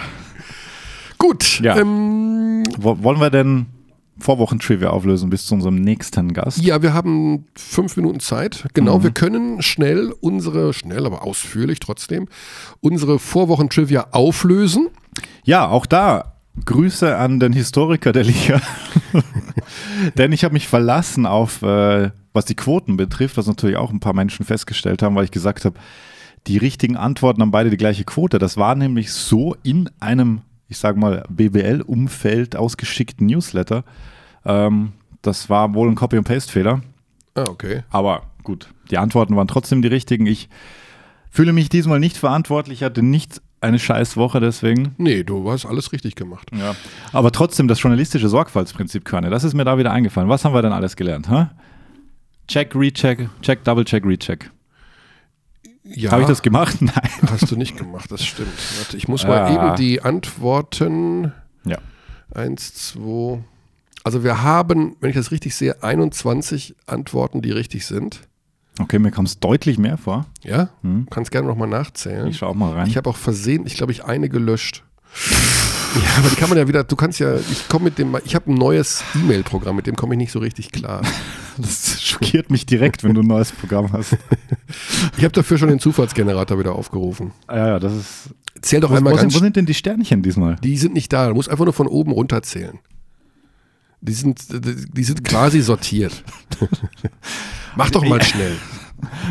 Gut, Ja. ähm, Wo- Wollen wir denn Vorwochen-Trivia auflösen bis zu unserem nächsten Gast? ja, wir haben fünf Minuten Zeit. Genau, Mhm. wir können schnell unsere, schnell, aber ausführlich trotzdem, unsere Vorwochen-Trivia auflösen. Ja, auch da Grüße an den Historiker der Liga. Denn ich habe mich verlassen auf, äh, was die Quoten betrifft, was natürlich auch ein paar Menschen festgestellt haben, weil ich gesagt habe, die richtigen Antworten haben beide die gleiche Quote. Das war nämlich so in einem, ich sage mal, BBL-Umfeld ausgeschickten Newsletter. Ähm, das war wohl ein Copy- und Paste-Fehler. Ah, okay. Aber gut, die Antworten waren trotzdem die richtigen. Ich fühle mich diesmal nicht verantwortlich, hatte nicht eine scheiß Woche deswegen. Nee, du hast alles richtig gemacht. Ja. Aber trotzdem das journalistische Sorgfaltsprinzip, Körne, das ist mir da wieder eingefallen. Was haben wir denn alles gelernt? Hä? Check, Recheck, Check, Double Check, Recheck. Ja, Habe ich das gemacht? Nein. hast du nicht gemacht, das stimmt. Warte, ich muss Ah. mal eben die Antworten. Ja. Eins, zwei. Also wir haben, wenn ich das richtig sehe, 21 Antworten, die richtig sind. Okay, mir kommt es deutlich mehr vor. Ja? Hm. Kannst gerne nochmal nachzählen. Ich schau auch mal rein. Ich habe auch versehen, ich glaube, ich eine gelöscht. Ja, aber die kann man ja wieder, du kannst ja, ich komme mit dem, ich habe ein neues E-Mail-Programm, mit dem komme ich nicht so richtig klar. das schockiert mich direkt, wenn du ein neues Programm hast. Ich habe dafür schon den Zufallsgenerator wieder aufgerufen. Ja, ja, das ist. Zähl doch Wo, einmal wo, sind, wo sind denn die Sternchen diesmal? Die sind nicht da, du musst einfach nur von oben runter zählen. Die sind, die sind quasi sortiert. Mach doch mal schnell.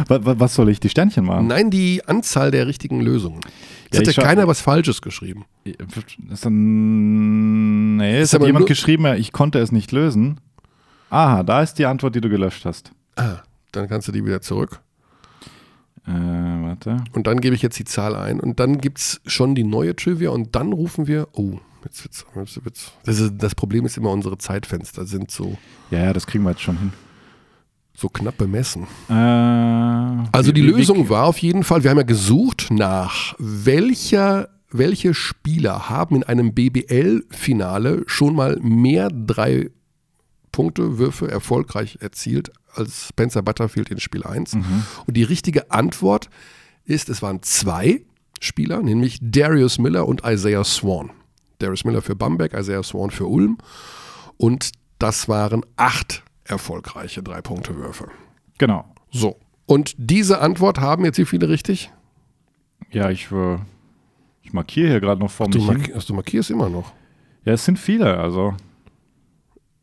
Was, soll ich? Die Sternchen machen? Nein, die Anzahl der richtigen Lösungen. Jetzt Ja, hat ich ja schau- keiner was Falsches geschrieben. Ist dann, nee, es Ist hat jemand geschrieben, ich konnte es nicht lösen. Aha, da ist die Antwort, die du gelöscht hast. Ah, dann kannst du die wieder zurück. Äh, warte. Und dann gebe ich jetzt die Zahl ein. Und dann gibt es schon die neue Trivia. Und dann rufen wir, oh, jetzt wird's, jetzt wird's. Das, ist, das Problem ist immer, unsere Zeitfenster sind so, Ja, ja, das kriegen wir jetzt schon hin. so knapp bemessen. Äh, Also die wie- wie- Lösung war auf jeden Fall, wir haben ja gesucht nach welcher, welche Spieler haben in einem BBL-Finale schon mal mehr drei Punkte, Würfe erfolgreich erzielt als Spencer Butterfield in Spiel 1. Und die richtige Antwort ist, es waren zwei Spieler, nämlich Darius Miller und Isaiah Swan. Darius Miller für Bamberg, Isaiah Swan für Ulm. Und das waren acht erfolgreiche Drei-Punkte-Würfe. Genau. So. Und diese Antwort haben jetzt wie viele richtig? Ja, ich, äh, ich markiere hier gerade noch vor Du, mich. hin. mark also, du markierst immer noch. Ja, es sind viele, also.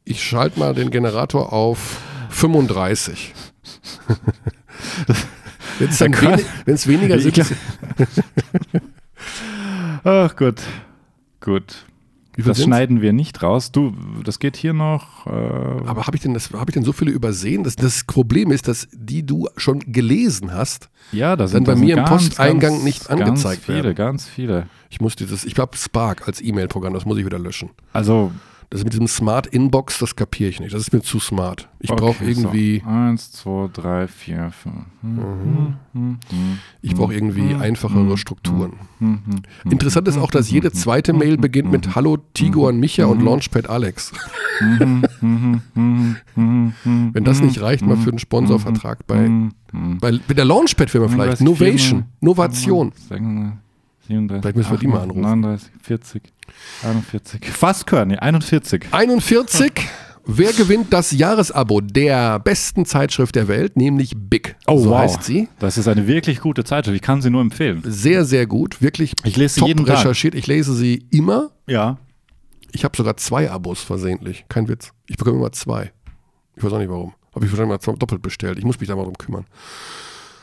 Ich schalte mal den Generator auf 35. Wenn es wenig, weniger sind, Ach gut. Gut. Das schneiden wir nicht raus. Du, das geht hier noch. Äh, Aber habe ich, denn das- hab ich denn so viele übersehen? Das, das Problem ist, dass die du schon gelesen hast. ja, da dann sind bei mir im Posteingang nicht angezeigt ganz viele, werden. Ganz viele. Ich muss dieses, ich habe Spark als E-Mail-Programm, das muss ich wieder löschen. Also Das mit diesem Smart Inbox, das kapiere ich nicht. Das ist mir zu smart. Ich okay, brauche irgendwie, So. Eins, zwei, drei, vier, fünf. Hm, ich brauche irgendwie einfachere Strukturen. hm, hm. Interessant ist auch, dass jede zweite Mail beginnt mit Hallo Tiguan Micha und Launchpad Alex. Wenn das nicht reicht, mal für einen Sponsorvertrag bei, bei, bei der Launchpad-Firma vielleicht. 39, Novation, Novation. 37, Vielleicht müssen wir die mal anrufen. 39, 40, 41. Fast nee, 41. 41. Wer gewinnt das Jahresabo der besten Zeitschrift der Welt, nämlich Big? Oh, so wow. heißt sie. Das ist eine wirklich gute Zeitschrift. Ich kann sie nur empfehlen. Sehr, sehr gut. Wirklich Ich lese sie top jeden Tag. recherchiert. Ich lese sie immer. Ja. Ich habe sogar zwei Abos versehentlich. Kein Witz. Ich bekomme immer zwei. Ich weiß auch nicht warum. Habe ich wahrscheinlich mal doppelt bestellt. Ich muss mich da mal drum kümmern.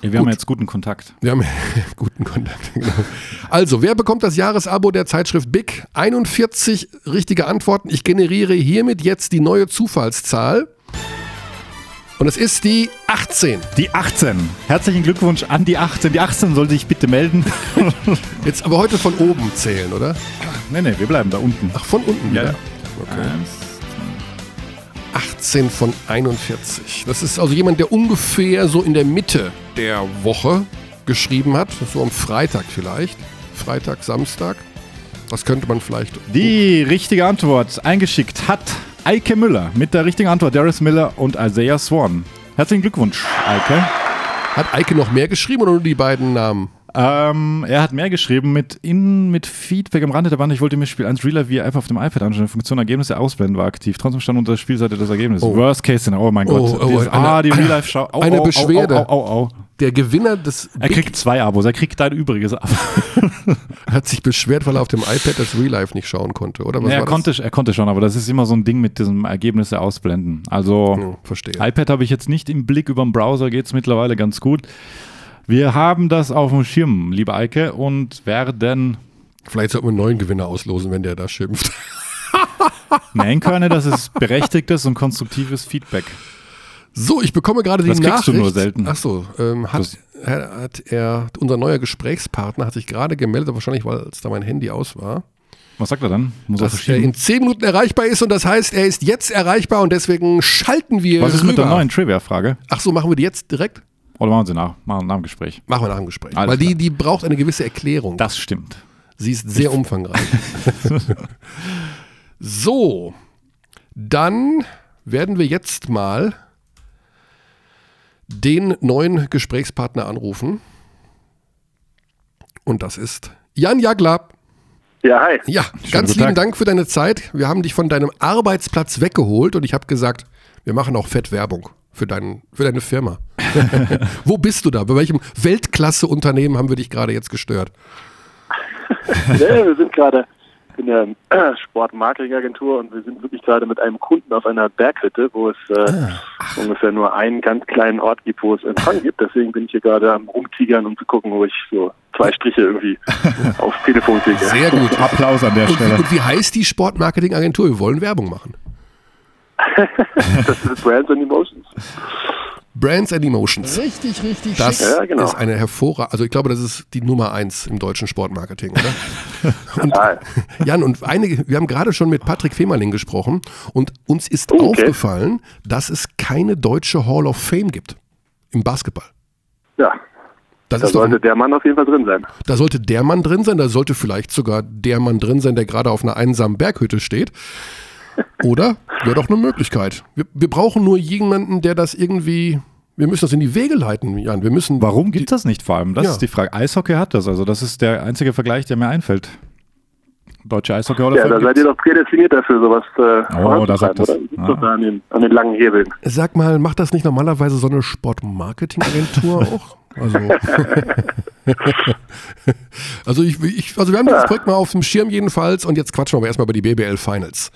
Wir haben jetzt guten Kontakt. Wir haben guten Kontakt. Genau. Also, wer bekommt das Jahresabo der Zeitschrift Big? 41 richtige Antworten. Ich generiere hiermit jetzt die neue Zufallszahl. Und es ist die 18. Die 18. Herzlichen Glückwunsch an die 18. Die 18 soll sich bitte melden. Jetzt aber heute von oben zählen, oder? nee, nee, wir bleiben da unten. Ach, von unten Ja, wieder. ja. Okay. 18 von 41. Das ist also jemand, der ungefähr so in der Mitte der Woche geschrieben hat. So am Freitag vielleicht. Freitag, Samstag. Das könnte man vielleicht. Die richtige Antwort eingeschickt hat Eike Müller mit der richtigen Antwort Darius Miller und Isaiah Swan. Herzlichen Glückwunsch, Eike. Hat Eike noch mehr geschrieben oder nur die beiden Namen? Ähm, er hat mehr geschrieben mit, in, mit Feedback am Rande der Wand. Ich wollte mir Spiel 1 Real Life wie einfach auf dem iPad anschauen. Funktion Ergebnisse ausblenden war aktiv. Trotzdem stand unter der Spielseite das Ergebnis. Oh. Worst Case Scenario. Oh mein Oh, Gott. oh, Dieses- eine- ah, die Real Life Schau. Oh, eine oh, Beschwerde. Oh, oh, oh, oh. Der Gewinner des Er Big kriegt zwei Abos. Er kriegt dein übriges Abo. hat sich beschwert, weil er auf dem iPad das Real Life nicht schauen konnte, oder? Was Nee, er, konnte, er konnte schon, aber das ist immer so ein Ding mit diesem Ergebnisse ausblenden. Also. das? Hm, verstehe. iPad habe ich jetzt nicht im Blick, über den Browser geht es mittlerweile ganz gut. Wir haben das auf dem Schirm, liebe Eike, und werden Vielleicht sollten wir einen neuen Gewinner auslosen, wenn der da schimpft. nennen können, das ist berechtigtes und konstruktives Feedback. So, ich bekomme gerade die Das kriegst du Nachricht. nur selten. Ach so, ähm, hat, Das- er- hat er, unser neuer Gesprächspartner hat sich gerade gemeldet, wahrscheinlich, weil es da mein Handy aus war, Was sagt er dann? Muss er dass er verschieben? in 10 Minuten erreichbar ist und das heißt, er ist jetzt erreichbar und deswegen schalten wir Was ist mit der rüber. neuen Trivia-Frage? Ach so, machen wir die jetzt direkt? Oder machen Sie nach, machen nach dem Gespräch? Machen wir nach dem Gespräch. Alles weil die, klar. die braucht eine gewisse Erklärung. Das stimmt. Sie ist sehr umfangreich. so, dann werden wir jetzt mal den neuen Gesprächspartner anrufen. Und das ist Jan Jagler. Ja, hi. Ja, Schönen ganz lieben Tag. Dank für deine Zeit. Wir haben dich von deinem Arbeitsplatz weggeholt und ich habe gesagt, wir machen auch fett Werbung für, dein, für deine Firma. Wo bist du da? Bei welchem Weltklasse-Unternehmen haben wir dich gerade jetzt gestört? nee, wir sind gerade in der Sportmarketingagentur und wir sind wirklich gerade mit einem Kunden auf einer Berghütte, wo es äh, ungefähr nur einen ganz kleinen Ort gibt, wo es Empfang gibt. Deswegen bin ich hier gerade am Rumtigern, um zu gucken, wo ich so zwei Striche irgendwie aufs Telefon kriege. Sehr gut. Applaus an der Und Stelle. und wie heißt die Sportmarketingagentur? Wir wollen Werbung machen. Das ist Brands and Emotions. Brands and Emotions. Richtig, richtig Das Ja, genau. ist eine hervorragende, also ich glaube, das ist die Nummer eins im deutschen Sportmarketing, oder? und, Ah, Jan, und einige, wir haben gerade schon mit Patrick Femerling gesprochen und uns ist Oh, okay. aufgefallen, dass es keine deutsche Hall of Fame gibt im Basketball. ja, Das da ist doch, sollte der Mann auf jeden Fall drin sein. da sollte der Mann drin sein, da sollte vielleicht sogar der Mann drin sein, der gerade auf einer einsamen Berghütte steht. Oder? Wäre doch eine Möglichkeit. Wir, wir brauchen nur jemanden, der das irgendwie. Wir müssen das in die Wege leiten, Jan. Wir müssen. Warum gibt das nicht vor allem? Das Ja. ist die Frage. Eishockey hat das, also das ist der einzige Vergleich, der mir einfällt. Deutsche Eishockey of Ja, da seid ihr doch prädestiniert dafür, sowas äh, Oh, da sagt das- oder? Ah. an den, an den langen Hebeln. Sag mal, macht das nicht normalerweise so eine Sportmarketingagentur auch? Also, also, ich, ich, also wir haben dieses Projekt mal auf dem Schirm jedenfalls und jetzt quatschen wir aber erstmal über die BBL Finals.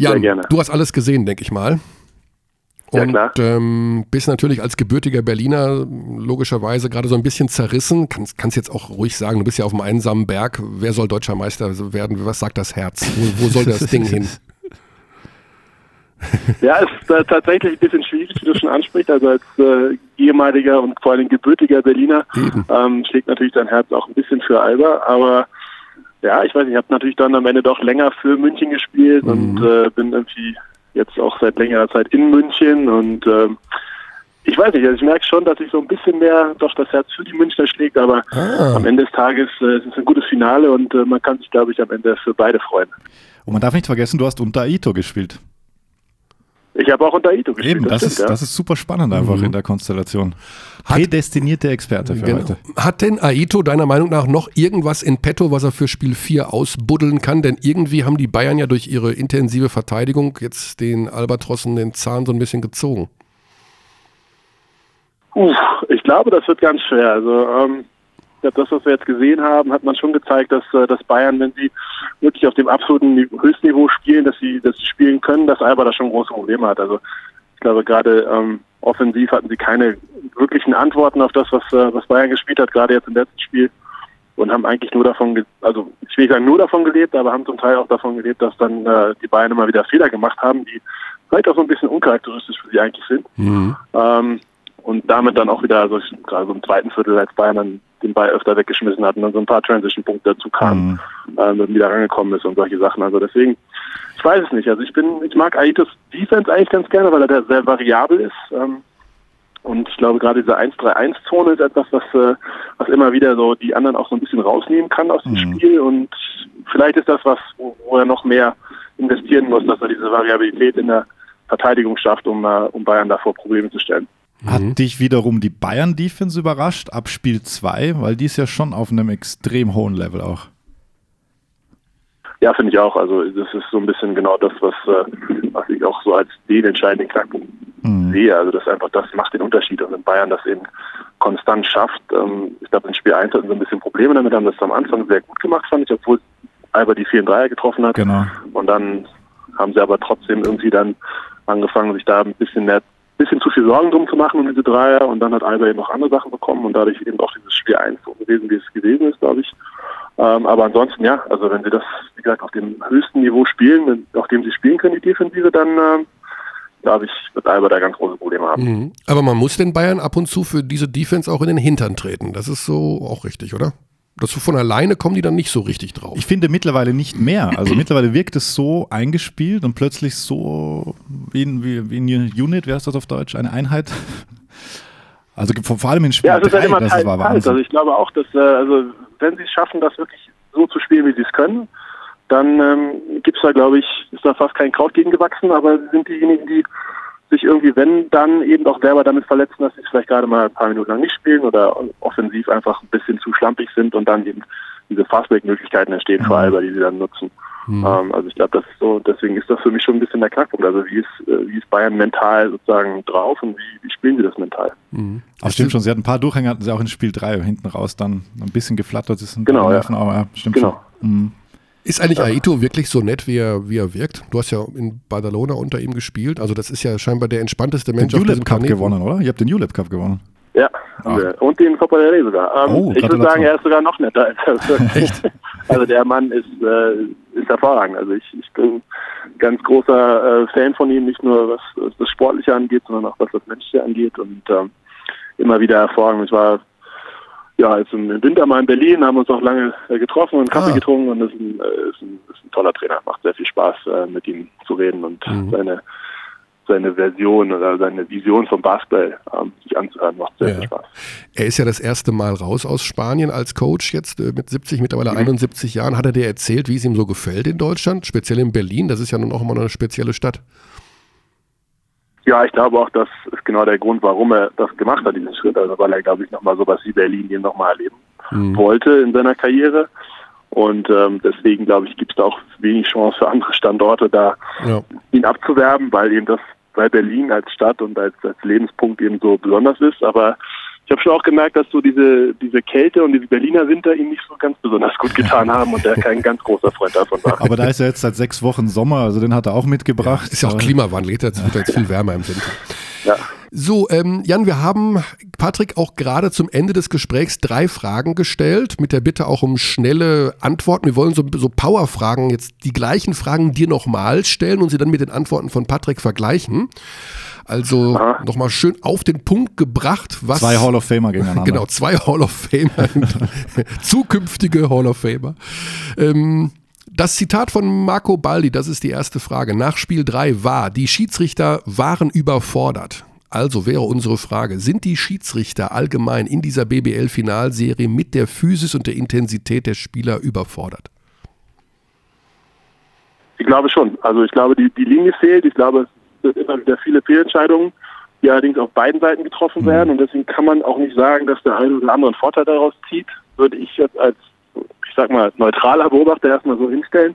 Jan, Sehr gerne. du hast alles gesehen, denke ich mal. Ja, und klar. ähm, bist natürlich als gebürtiger Berliner logischerweise gerade so ein bisschen zerrissen. Kannst, kannst jetzt auch ruhig sagen, du bist ja auf einem einsamen Berg. Wer soll deutscher Meister werden? Was sagt das Herz? Wo, wo soll das Ding hin? Ja, es ist äh, tatsächlich ein bisschen schwierig, wie du schon ansprichst. Also als äh, ehemaliger und vor allem gebürtiger Berliner ähm, schlägt natürlich dein Herz auch ein bisschen für Alba. Aber ja, ich weiß nicht, ich habe natürlich dann am Ende doch länger für München gespielt und äh, bin irgendwie jetzt auch seit längerer Zeit in München und ähm, ich weiß nicht, also ich merke schon, dass ich so ein bisschen mehr doch das Herz für die Münchner schlägt, aber Ah. am Ende des Tages äh, es ist ein gutes Finale und äh, man kann sich, glaube ich, am Ende für beide freuen. Und man darf nicht vergessen, du hast unter Aito gespielt. Ich habe auch unter Ito gespielt. Eben, das, stimmt, ist, ja. das ist super spannend einfach in der Konstellation. Hat- Prädestinierte Experte für Genau. heute. Hat denn Aito deiner Meinung nach noch irgendwas in petto, was er für Spiel 4 ausbuddeln kann? Denn irgendwie haben die Bayern ja durch ihre intensive Verteidigung jetzt den Albatrossen den Zahn so ein bisschen gezogen. Uff, ich glaube, das wird ganz schwer. Also ähm, ich glaube, das, was wir jetzt gesehen haben, hat man schon gezeigt, dass, äh, dass Bayern, wenn sie wirklich auf dem absoluten Ni- Höchstniveau spielen, dass sie, dass sie spielen können, dass Alba da schon große Probleme hat. Also ich glaube, gerade ähm, offensiv hatten sie keine wirklichen Antworten auf das, was, äh, was Bayern gespielt hat, gerade jetzt im letzten Spiel. Und haben eigentlich nur davon, ge also ich will nicht sagen nur davon gelebt, aber haben zum Teil auch davon gelebt, dass dann äh, die Bayern immer wieder Fehler gemacht haben, die vielleicht auch so ein bisschen uncharakteristisch für sie eigentlich sind. Ähm, und damit dann auch wieder, also ich- gerade so im zweiten Viertel, als Bayern dann den Ball öfter weggeschmissen hat und dann so ein paar Transition-Punkte dazu kamen, ähm, dann wieder rangekommen ist und solche Sachen. Also deswegen, ich weiß es nicht. Also ich bin, ich mag Aitos Defense eigentlich ganz gerne, weil er da sehr variabel ist. Ähm, und ich glaube, gerade diese 1-3-1-Zone ist etwas, was, äh, was immer wieder so die anderen auch so ein bisschen rausnehmen kann aus dem Spiel. Und vielleicht ist das was, wo, wo er noch mehr investieren muss, dass er diese Variabilität in der Verteidigung schafft, um, äh, um Bayern davor Probleme zu stellen. Hat dich wiederum die Bayern-Defense überrascht ab Spiel 2, weil die ist ja schon auf einem extrem hohen Level auch. Ja, finde ich auch. Also das ist so ein bisschen genau das, was, äh, was ich auch so als den entscheidenden Knackpunkt sehe. Also das einfach, das macht den Unterschied. Und wenn Bayern das eben konstant schafft, ähm, ich glaube in Spiel 1 hatten sie ein bisschen Probleme damit, haben das am Anfang sehr gut gemacht, fand ich, obwohl Alba die 4 Dreier getroffen hat. Genau. Und dann haben sie aber trotzdem irgendwie dann angefangen, sich da ein bisschen mehr, bisschen zu viel Sorgen drum zu machen um diese Dreier. Und dann hat Alba eben noch andere Sachen bekommen und dadurch eben auch dieses Spiel 1 so gewesen, wie es gewesen ist, glaube ich. Ähm, aber ansonsten, ja, also wenn sie das, wie gesagt, auf dem höchsten Niveau spielen, auf dem sie spielen können, die Defensive, dann ähm, glaube ich, wird Alba da ganz große Probleme haben. Mhm. Aber man muss den Bayern ab und zu für diese Defense auch in den Hintern treten. Das ist so auch richtig, oder? Das so von alleine kommen die dann nicht so richtig drauf. Ich finde mittlerweile nicht mehr. Also mittlerweile wirkt es so eingespielt und plötzlich so wie, ein- wie, wie eine Unit, wer ist das auf Deutsch? Eine Einheit? Also vor allem in Spiel Ja, es ist ja 3, immer das teils, war. Wahnsinn. Also ich glaube auch, dass, äh, also wenn sie es schaffen, das wirklich so zu spielen, wie sie es können, dann ähm, gibt's da, glaube ich, ist da fast kein Kraut gegen gewachsen, aber sie sind diejenigen, die sich irgendwie, wenn dann eben auch selber damit verletzen, dass sie es vielleicht gerade mal ein paar Minuten lang nicht spielen oder offensiv einfach ein bisschen zu schlampig sind und dann eben diese Fastback-Möglichkeiten entstehen für Alba, die sie dann nutzen. Ähm, also ich glaube, das ist so, deswegen ist das für mich schon ein bisschen der Knackpunkt. Also wie ist, äh, wie ist Bayern mental sozusagen drauf und wie, wie spielen sie das mental? Aber stimmt schon, sie hatten ein paar Durchhänge, hatten sie auch in Spiel 3 hinten raus dann ein bisschen geflattert. ist ein Genau, ja. Nerven, aber ja, stimmt Genau. schon. Mhm. Ist eigentlich Aito wirklich so nett, wie er, wie er wirkt? Du hast ja in Badalona unter ihm gespielt. Also das ist ja scheinbar der entspannteste Den Mensch auf diesem Cup Planeten. gewonnen, oder? Ihr habt den Julep Cup gewonnen. Ja, wir. und den Copa del Rey sogar. Ähm, Oh, ich würde sagen, er ist sogar noch netter. Als er Echt? Also der Mann ist, äh, ist hervorragend. Also ich, ich bin ganz großer äh, Fan von ihm, nicht nur was, was das Sportliche angeht, sondern auch was das Menschliche angeht und ähm, immer wieder hervorragend. Ich war ja jetzt im Winter mal in Berlin, haben uns auch lange äh, getroffen und Kaffee Ah. getrunken und ist ein, äh, ist, ein, ist ein toller Trainer. Macht sehr viel Spaß, äh, mit ihm zu reden und seine seine Version oder seine Vision vom Basketball ähm, sich anzuhören, macht sehr Ja. viel Spaß. Er ist ja das erste Mal raus aus Spanien als Coach jetzt mit 70, mittlerweile 71 Jahren. Hat er dir erzählt, wie es ihm so gefällt in Deutschland, speziell in Berlin? Das ist ja nun auch immer eine spezielle Stadt. Ja, ich glaube auch, das ist genau der Grund, warum er das gemacht hat, diesen Schritt. Also weil er, glaube ich, nochmal sowas wie Berlin eben nochmal erleben wollte in seiner Karriere. Und ähm, deswegen, glaube ich, gibt es da auch wenig Chance für andere Standorte, da Ja. ihn abzuwerben, weil eben das, weil Berlin als Stadt und als, als Lebenspunkt eben so besonders ist. Aber ich habe schon auch gemerkt, dass so diese, diese Kälte und diese Berliner Winter ihm nicht so ganz besonders gut getan haben und er kein ganz großer Freund davon war. Aber da ist ja jetzt seit sechs Wochen Sommer, also den hat er auch mitgebracht. Ist ja auch Klimawandel, jetzt wird jetzt viel wärmer im Winter. Ja. So, ähm, Jan, wir haben Patrick auch gerade zum Ende des Gesprächs drei Fragen gestellt, mit der Bitte auch um schnelle Antworten. Wir wollen so, so Power-Fragen, jetzt die gleichen Fragen dir nochmal stellen und sie dann mit den Antworten von Patrick vergleichen. Also nochmal schön auf den Punkt gebracht, was. Zwei Hall of Famer gegeneinander. Genau, zwei Hall of Famer, zukünftige Hall of Famer. Ähm, das Zitat von Marco Baldi, das ist die erste Frage. Nach Spiel 3 war, die Schiedsrichter waren überfordert. Also wäre unsere Frage, sind die Schiedsrichter allgemein in dieser BBL-Finalserie mit der Physis und der Intensität der Spieler überfordert? Ich glaube schon. Also ich glaube, die, die Linie fehlt. Ich glaube, es immer wieder viele Fehlentscheidungen, die allerdings auf beiden Seiten getroffen werden. Und deswegen kann man auch nicht sagen, dass der eine oder andere einen Vorteil daraus zieht. Würde ich jetzt als, ich sag mal, neutraler Beobachter erstmal so hinstellen.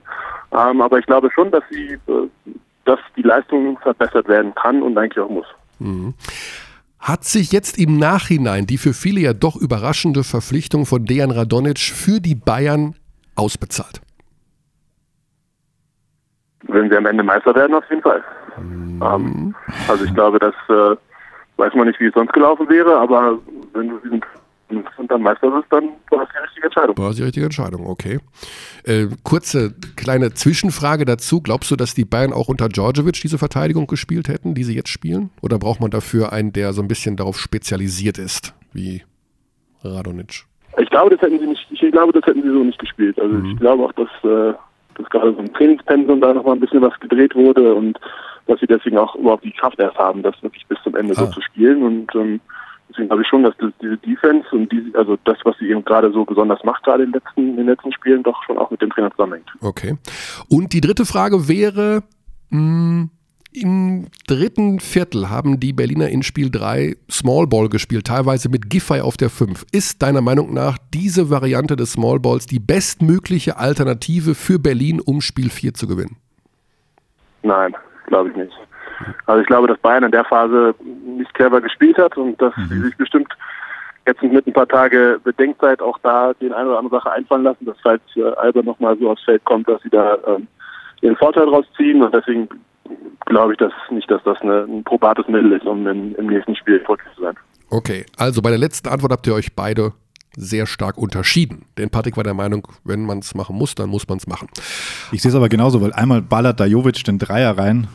Ähm, aber ich glaube schon, dass sie, äh, dass die Leistung verbessert werden kann und eigentlich auch muss. Hat sich jetzt im Nachhinein die für viele ja doch überraschende Verpflichtung von Dejan Radonic für die Bayern ausbezahlt? Wenn sie am Ende Meister werden, auf jeden Fall. Ähm, also ich glaube, das äh, weiß man nicht, wie es sonst gelaufen wäre, aber wenn du diesen und dann Meister wirst, dann war das die richtige Entscheidung. War die richtige Entscheidung, okay. Äh, kurze kleine Zwischenfrage dazu. Glaubst du, dass die Bayern auch unter Djordjevic diese Verteidigung gespielt hätten, die sie jetzt spielen? Oder braucht man dafür einen, der so ein bisschen darauf spezialisiert ist, wie Radonic? Ich glaube, das hätten sie nicht, ich glaube, das hätten sie so nicht gespielt. Also ich glaube auch, dass, äh, dass gerade so im Trainingspensum da nochmal ein bisschen was gedreht wurde und dass sie deswegen auch überhaupt die Kraft erst haben, das wirklich bis zum Ende so Ah. zu spielen. Und ähm, deswegen glaube ich schon, dass das, diese Defense und die, also das, was sie eben gerade so besonders macht, gerade in den letzten, in den letzten Spielen, doch schon auch mit dem Trainer zusammenhängt. Okay. Und die dritte Frage wäre, mh, im dritten Viertel haben die Berliner in Spiel 3 Small Ball gespielt, teilweise mit Giffey auf der 5. Ist deiner Meinung nach diese Variante des Small Balls die bestmögliche Alternative für Berlin, um Spiel 4 zu gewinnen? Nein, glaube ich nicht. Also ich glaube, dass Bayern in der Phase nicht clever gespielt hat und dass sie sich bestimmt jetzt mit ein paar Tage Bedenkzeit auch da den eine oder andere Sache einfallen lassen, dass falls äh, Alba nochmal so aufs Feld kommt, dass sie da ähm, ihren Vorteil draus ziehen und deswegen glaube ich dass nicht, dass das eine, ein probates Mittel ist, um im, im nächsten Spiel erfolgreich zu sein. Okay, also bei der letzten Antwort habt ihr euch beide sehr stark unterschieden. Denn Patrick war der Meinung, wenn man es machen muss, dann muss man es machen. Ich sehe es aber genauso, weil einmal ballert da Jovic den Dreier rein,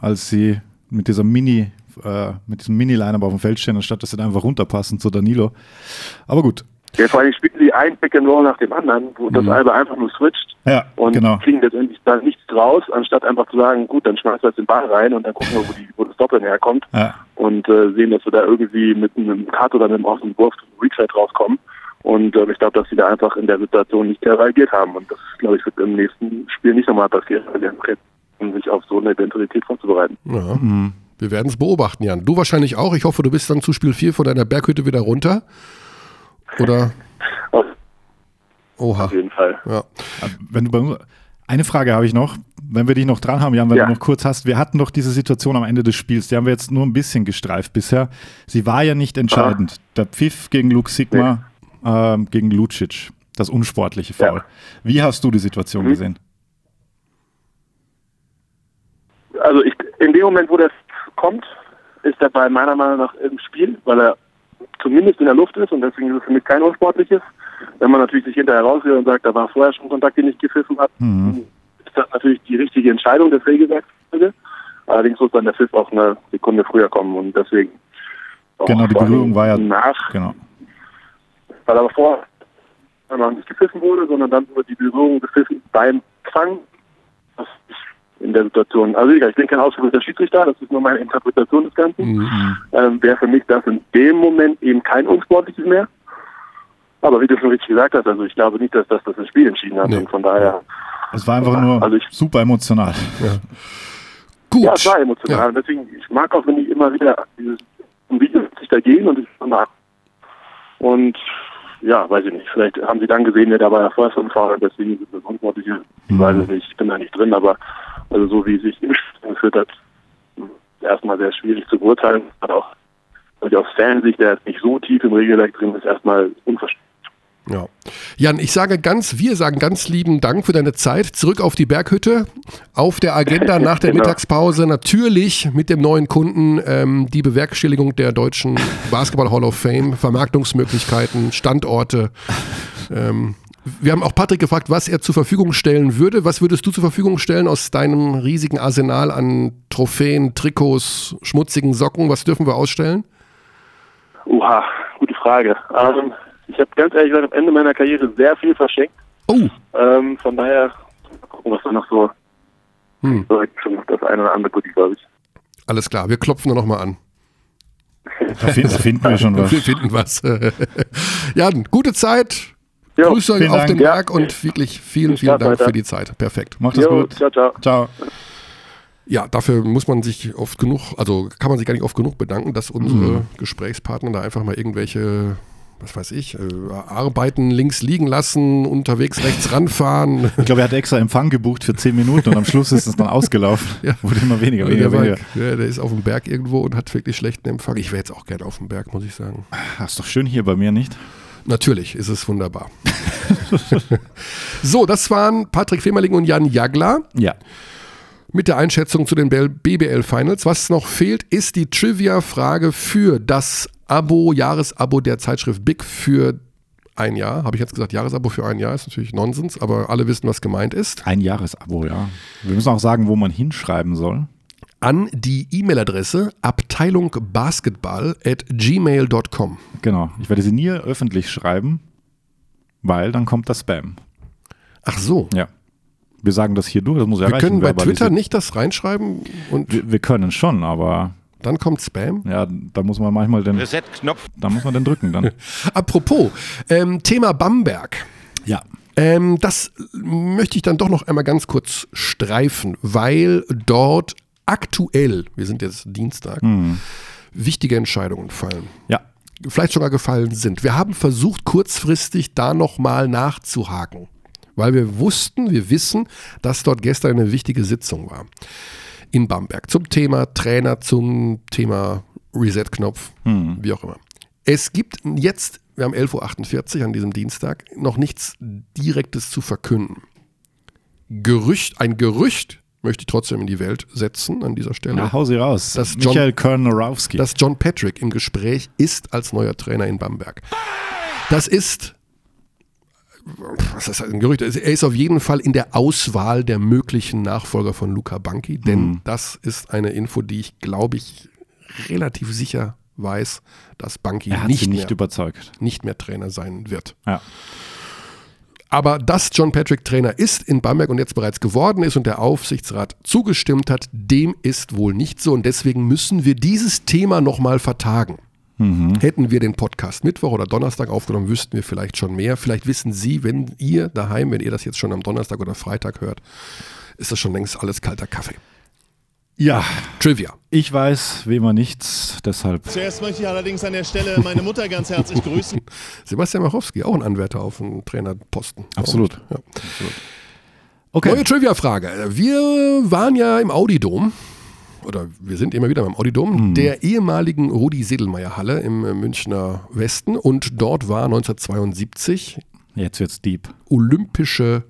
als sie mit dieser Mini, äh, mit diesem Mini-Line auf dem Feld stehen, anstatt dass sie da einfach runterpassen zu Danilo. Aber gut. Ja, vor allem spielen sie ein Pick and Roll nach dem anderen, wo das Alba einfach nur switcht Ja, und genau. kriegen letztendlich da nichts raus, anstatt einfach zu sagen, gut, dann schmeißt du jetzt den Ball rein und dann gucken wir, wo, die, wo das Doppeln herkommt Ja. und äh, sehen, dass wir da irgendwie mit einem Cut oder einem offenen Wurf zum Reset rauskommen. Und äh, ich glaube, dass sie da einfach in der Situation nicht sehr reagiert haben. Und das, glaube ich, wird im nächsten Spiel nicht nochmal passieren, weil die jetzt, um sich auf so eine Eventualität vorzubereiten. Ja, Mhm. wir werden es beobachten, Jan. Du wahrscheinlich auch. Ich hoffe, du bist dann zu Spiel 4 von deiner Berghütte wieder runter. Oder? Auf Oha. jeden Fall. Ja. Wenn du bei, eine Frage habe ich noch, wenn wir dich noch dran haben, Jan, wenn Ja. du noch kurz hast. Wir hatten doch diese Situation am Ende des Spiels, die haben wir jetzt nur ein bisschen gestreift bisher. Sie war ja nicht entscheidend. Der Pfiff gegen Luke Sigma, ähm, gegen Lucic, das unsportliche Foul. Ja. Wie hast du die Situation Mhm. gesehen? Also ich, in dem Moment, wo das kommt, ist der Ball meiner Meinung nach im Spiel, weil er zumindest in der Luft ist und deswegen ist es für mich kein unsportliches. Wenn man natürlich sich hinterher rausgeht und sagt, da war vorher schon Kontakt, den ich gepfiffen habe, Mhm. ist das natürlich die richtige Entscheidung des Regelwerks. Allerdings muss dann der Pfiff auch eine Sekunde früher kommen und deswegen. Genau, die Berührung war ja- nach, Genau. Weil aber vorher noch nicht gepfiffen wurde, sondern dann wurde die Berührung gepfiffen beim Fang. Das ist in der Situation, also gesagt, ich bin kein ausgebildeter Schiedsrichter, das ist nur meine Interpretation des Ganzen. Mhm. Ähm, Wäre für mich das in dem Moment eben kein unsportliches mehr. Aber wie du schon richtig gesagt hast, also ich glaube nicht, dass das das Spiel entschieden hat. Nee. Und von daher, Es war einfach nur Also ich- super emotional. Gut. ja, es war emotional. Und deswegen, ich mag auch, wenn die immer wieder dieses Video sich da gehen und ich mag. Und ja, weiß ich nicht. Vielleicht haben sie dann gesehen, wer da war ja vorher schon Fahrer, deswegen ist das unsportliche. Ich Mhm. weiß es nicht, ich bin da nicht drin, aber also so wie es sich im Spiel geführt hat, erstmal sehr schwierig zu beurteilen. Hat auch also aus Fansicht, der jetzt nicht so tief im Regelwerk drin ist, erstmal unverständlich. Ja. Jan, ich sage ganz, wir sagen ganz lieben Dank für deine Zeit. Zurück auf die Berghütte. Auf der Agenda nach der Genau. Mittagspause natürlich mit dem neuen Kunden ähm, die Bewerkstelligung der deutschen Basketball Hall of Fame, Vermarktungsmöglichkeiten, Standorte. Ähm, wir haben auch Patrick gefragt, was er zur Verfügung stellen würde. Was würdest du zur Verfügung stellen aus deinem riesigen Arsenal an Trophäen, Trikots, schmutzigen Socken? Was dürfen wir ausstellen? Uha, gute Frage. Ähm, ich habe ganz ehrlich gesagt am Ende meiner Karriere sehr viel verschenkt. Oh, Ähm, von daher mal gucken, was da noch so. Hm. So schon noch das eine oder andere Goodie, glaube ich. alles klar. Wir klopfen da nochmal an. Da finden, da finden wir schon was. Wir finden was. Jan, gute Zeit. Jo, Grüße vielen auf Dank. den Ja. Berg und wirklich vielen, Viel vielen Dank weiter. für die Zeit. Perfekt. Macht es gut. ciao, ciao. Ciao. Ja, dafür muss man sich oft genug, also kann man sich gar nicht oft genug bedanken, dass unsere Mhm. Gesprächspartner da einfach mal irgendwelche, was weiß ich, äh, Arbeiten links liegen lassen, unterwegs rechts ranfahren. Ich glaube, er hat extra Empfang gebucht für 10 Minuten und am Schluss ist es dann ausgelaufen. Ja. Wurde immer weniger, der, weniger, war, weniger. ja, der ist auf dem Berg irgendwo und hat wirklich schlechten Empfang. Ich wäre jetzt auch gerne auf dem Berg, muss ich sagen. Das ist doch schön hier bei mir, nicht? Natürlich ist es wunderbar. so, das waren Patrick Femerling und Jan Jagler. Ja. mit der Einschätzung zu den BBL Finals. Was noch fehlt, ist die Trivia-Frage für das Abo, Jahresabo der Zeitschrift Big für ein Jahr. Habe ich jetzt gesagt, Jahresabo für ein Jahr ist natürlich Nonsens, aber alle wissen, was gemeint ist. Ein Jahresabo, ja. Wir müssen auch sagen, wo man hinschreiben soll. An die E-Mail-Adresse abteilungbasketball at gmail.com. Genau. Ich werde sie nie öffentlich schreiben, weil dann kommt das Spam. Ach so. Ja. Wir sagen das hier durch, das muss ja Wir können bei. Twitter nicht das reinschreiben und Wir, wir können schon, aber dann kommt Spam. ja, da muss man manchmal den, Reset-Knopf. da muss man den drücken dann. Apropos, ähm, Thema Bamberg. Ja. Ähm, das möchte ich dann doch noch einmal ganz kurz streifen, weil dort aktuell, wir sind jetzt Dienstag, wichtige Entscheidungen fallen. Ja. Vielleicht sogar gefallen sind. Wir haben versucht, kurzfristig da nochmal nachzuhaken, weil wir wussten, wir wissen, dass dort gestern eine wichtige Sitzung war in Bamberg zum Thema Trainer, zum Thema Reset-Knopf, wie auch immer. Es gibt jetzt, wir haben 11.48 Uhr an diesem Dienstag, noch nichts Direktes zu verkünden. Gerücht, ein Gerücht möchte ich trotzdem in die Welt setzen an dieser Stelle. Na, hau sie raus. Das John- Michael Körnerowski. dass John Patrick im Gespräch ist als neuer Trainer in Bamberg. Das ist, was ist das ein Gerücht? Er ist auf jeden Fall in der Auswahl der möglichen Nachfolger von Luca Banki, denn das ist eine Info, die ich, glaube ich, relativ sicher weiß, dass Banki nicht, nicht mehr, überzeugt. nicht mehr Trainer sein wird. Ja. Aber dass John Patrick Trainer ist in Bamberg und jetzt bereits geworden ist und der Aufsichtsrat zugestimmt hat, dem ist wohl nicht so. Und deswegen müssen wir dieses Thema nochmal vertagen. Hätten wir den Podcast Mittwoch oder Donnerstag aufgenommen, wüssten wir vielleicht schon mehr. Vielleicht wissen Sie, wenn ihr daheim, wenn ihr das jetzt schon am Donnerstag oder Freitag hört, ist das schon längst alles kalter Kaffee. ja, Trivia. ich weiß, wem er nichts, deshalb. Zuerst möchte ich allerdings an der Stelle meine Mutter ganz herzlich grüßen. Sebastian Machowski, auch ein Anwärter auf einen Trainerposten. Absolut. Ja. Okay. Neue Trivia-Frage. Wir waren ja im Audidom, oder wir sind immer wieder im Audidom, der ehemaligen Rudi-Sedelmeier-Halle im äh, Münchner Westen. Und dort war 1972 Jetzt wird's deep. Olympische,